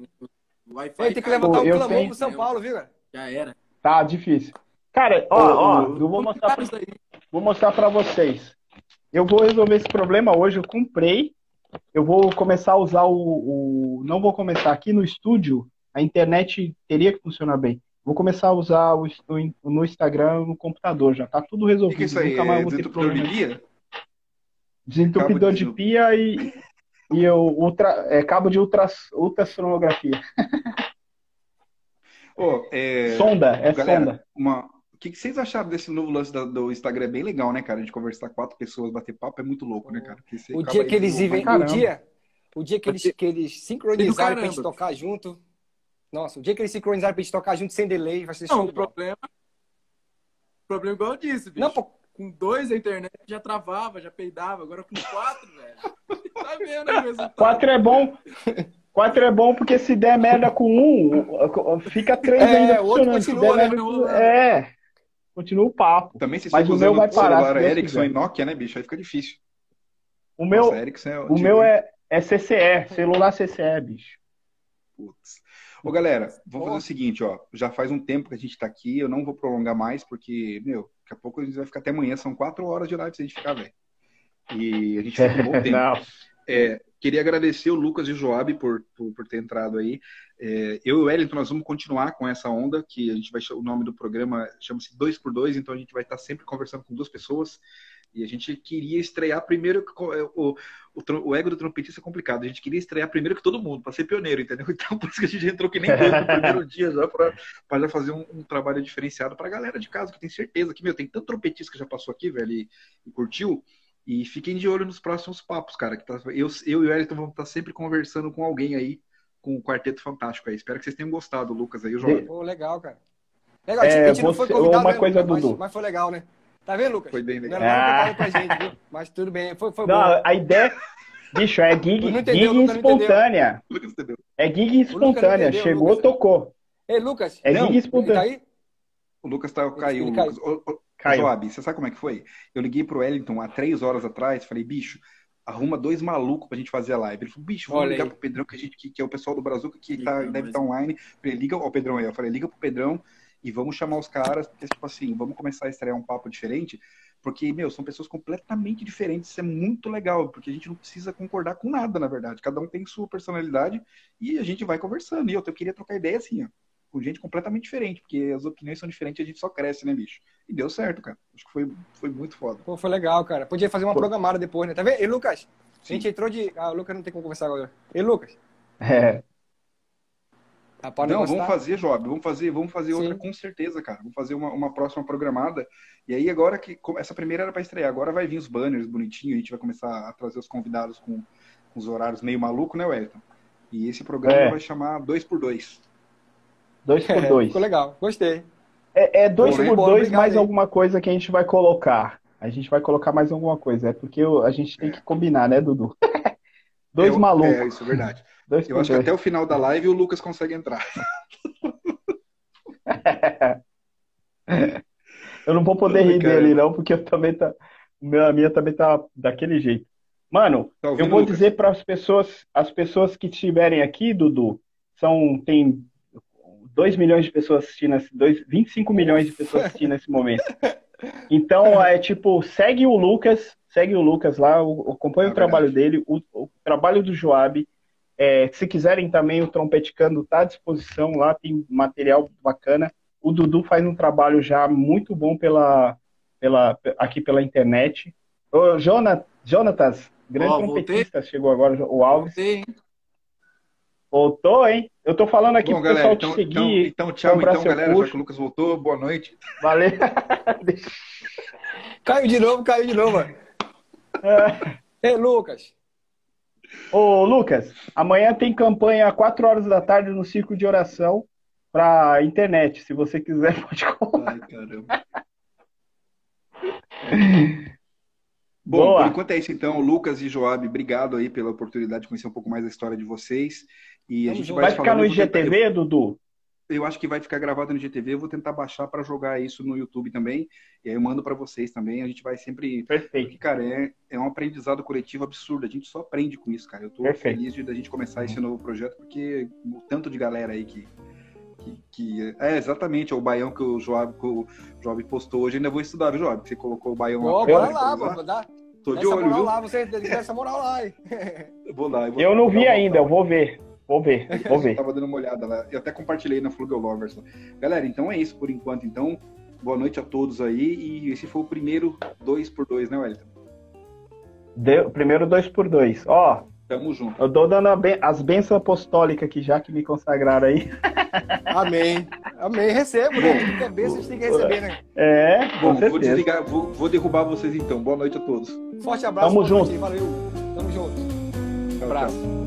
O Wi-Fi tem que levantar um eu clamor tenho- pro São Paulo, viu, cara? Já era. tá difícil. Cara, ó, ó, eu vou mostrar, aí. Vou mostrar pra vocês. Eu vou resolver esse problema hoje. Eu comprei. Eu vou começar a usar o, o- Não vou começar aqui no estúdio. A internet teria que funcionar bem. Vou começar a usar o, o- no Instagram no computador. Já tá tudo resolvido. que, que é isso aí? Nunca mais É vou ter desentupidor de problema. guia? Desentupidor de de- pia e, e o ultra, é, cabo de ultras, ultrassonografia. Ô, é... Sonda, é Galera, sonda. uma... o que, que vocês acharam desse novo lance da- do Instagram? É bem legal, né, cara? A gente conversar com quatro pessoas, bater papo, é muito louco, né, cara? O dia que eles irem, o dia, o dia que eles, que eles sincronizaram pra gente tocar junto. Nossa, o dia que eles sincronizaram pra gente tocar junto sem delay, vai ser Não, show o problema. O problema é igual eu disse, bicho. Não, pô, Com dois a internet já travava, já peidava. Agora com quatro, velho. Tá vendo aí o resultado? Quatro é bom. Quatro é bom porque se der merda com um, fica três É, ainda o outro continua, der né, É. Continua o papo. Também se Mas o meu vai parar, Deus Ericsson e Nokia, né, bicho? Aí fica difícil. O meu, Nossa, Ericsson é o meu é, é CCE, celular CCE, bicho. Putz. Ô, galera, vamos fazer o seguinte, ó. Já faz um tempo que a gente tá aqui, eu não vou prolongar mais, porque, meu, daqui a pouco a gente vai ficar até amanhã, são quatro horas de live se a gente ficar, velho. E a gente fica um bom tempo. É, queria agradecer o Lucas e o Joab por, por, por ter entrado aí. É, eu e o Wellington, nós vamos continuar com essa onda, que a gente vai o nome do programa chama-se Dois por Dois, então a gente vai estar sempre conversando com duas pessoas. E a gente queria estrear primeiro. O, o, o ego do trompetista é complicado. A gente queria estrear primeiro que todo mundo, para ser pioneiro, entendeu? Então, por isso que a gente entrou que nem doido no primeiro dia já, para já fazer um, um trabalho diferenciado para a galera de casa, que tem certeza que, meu, tem tanto trompetista que já passou aqui, velho, e, e curtiu. E fiquem de olho nos próximos papos, cara. Que tá, eu, eu e o Wellington vamos estar sempre conversando com alguém aí, com o Quarteto Fantástico aí. Espero que vocês tenham gostado, Lucas aí, o João. Pô, legal, cara. Legal, É, a gente não foi você- convidado, uma né, coisa, mas, Dudu. mas foi legal, né? Tá vendo, Lucas? Foi bem Não legal. era Ah. que pra gente, viu? Mas tudo bem, foi, foi Não, bom. a ideia. Bicho, é gig, Não entendeu, gig Lucas não espontânea. Lucas entendeu? É gig não espontânea. entendeu, Chegou, Lucas. tocou. Ei, Lucas, É Não, gig ele espontânea. tá aí? O Lucas tá, caiu. Ele o caiu. Lucas. Ô, ô, Caiu. Joab, você sabe como é que foi? Eu liguei pro Wellington há três horas atrás, falei, bicho, arruma dois malucos pra gente fazer a live. Ele falou, bicho, vamos Olha ligar aí. pro Pedrão, que, a gente, que, que é o pessoal do Brasil que tá, deve mas- estar online. Eu falei, liga ao Pedrão aí. Eu falei, liga pro Pedrão e vamos chamar os caras, porque, tipo assim, vamos começar a estrear um papo diferente, porque, meu, são pessoas completamente diferentes. Isso é muito legal, porque a gente não precisa concordar com nada, na verdade. Cada um tem sua personalidade e a gente vai conversando. E eu, eu queria trocar ideia assim, ó. Com gente completamente diferente, porque as opiniões são diferentes e a gente só cresce, né, bicho? E deu certo, cara. Acho que foi, foi muito foda. Pô, foi legal, cara. Podia fazer uma Pô. programada depois, né? Tá vendo? E Lucas, a Sim. gente entrou de. Ah, o Lucas não tem como conversar agora. E Lucas, É. Rapaz, não, vamos fazer, Job, vamos fazer, vamos fazer outra com certeza, cara. Vamos fazer uma, uma próxima programada. E aí agora que essa primeira era para estrear, agora vai vir os banners bonitinhos, a gente vai começar a trazer os convidados com, com os horários meio maluco, né, Wellington? E esse programa é. vai chamar 2 por 2 2 por 2 é, Ficou legal, gostei. É 2 é por 2 mais aí. alguma coisa que a gente vai colocar. A gente vai colocar mais alguma coisa. É porque a gente tem que combinar, né, Dudu? dois malucos. É, isso é verdade. Dois Eu acho dois. que até o final da live o Lucas consegue entrar. eu não vou poder rir dele, não, porque eu também tá. A minha também tá daquele jeito. Mano, tá eu vou Lucas? dizer para as pessoas, as pessoas que estiverem aqui, Dudu, são tem 2 milhões de pessoas assistindo, dois, 25 milhões de pessoas assistindo nesse momento. Então, é tipo, segue o Lucas, segue o Lucas lá, acompanha é o trabalho dele, o, o, trabalho do Joab. É, se quiserem também, o Trompeticando está à disposição lá, tem material bacana. O Dudu faz um trabalho já muito bom pela, pela, aqui pela internet. O Jonathan, Jonatas, grande oh, trompetista, voltei. chegou agora, o Alves. Voltei, Voltou, hein? Eu tô falando aqui Bom, pro galera, pessoal então, te seguir. Então, então tchau, então, galera. Já que o Lucas voltou, boa noite. Valeu. caiu de novo, caiu de novo. É. Ei, Lucas. Ô, Lucas, amanhã tem campanha às 4 horas da tarde no Círculo de Oração pra internet. Se você quiser, pode colar. Ai, caramba. Bom, Boa. por enquanto é isso então, Lucas e Joab, obrigado aí pela oportunidade de conhecer um pouco mais da história de vocês. E a gente vai, vai ficar no IGTV, tentar... Dudu? Eu acho que vai ficar gravado no IGTV. Eu vou tentar baixar para jogar isso no YouTube também. E aí eu mando para vocês também. A gente vai sempre. Perfeito. Porque, cara, é, é um aprendizado coletivo absurdo. A gente só aprende com isso, cara. Eu tô Perfeito. feliz de a gente começar esse novo projeto, porque o tanto de galera aí que, que, que, é exatamente é o baião que o Joab, que o Joab postou hoje. Ainda vou estudar, viu, Joab? Você colocou o baião lá. Bora lá, vou dar. Tô de olho, viu? Lá, você essa moral lá, vou lá. Eu, vou eu não vi ainda, eu vou ver. Vou ver, vou ver. eu tava dando uma olhada lá. Eu até compartilhei na Flugel Lovers. Galera, então é isso por enquanto. Então, boa noite a todos aí. E esse foi o primeiro 2x2, né, Wellington? Deu, primeiro 2x2. Ó, Tamo junto. Eu dou dando as bênçãos apostólicas aqui já que me consagraram aí. Amém. Amém. Recebo, né? Tudo que é bênção, a gente tem que receber, né? É, Bom, vou desligar, vou, vou, derrubar vocês então. Boa noite a todos. Forte abraço. Tamo junto. Noite, valeu. Tamo junto. Um abraço. Tchau.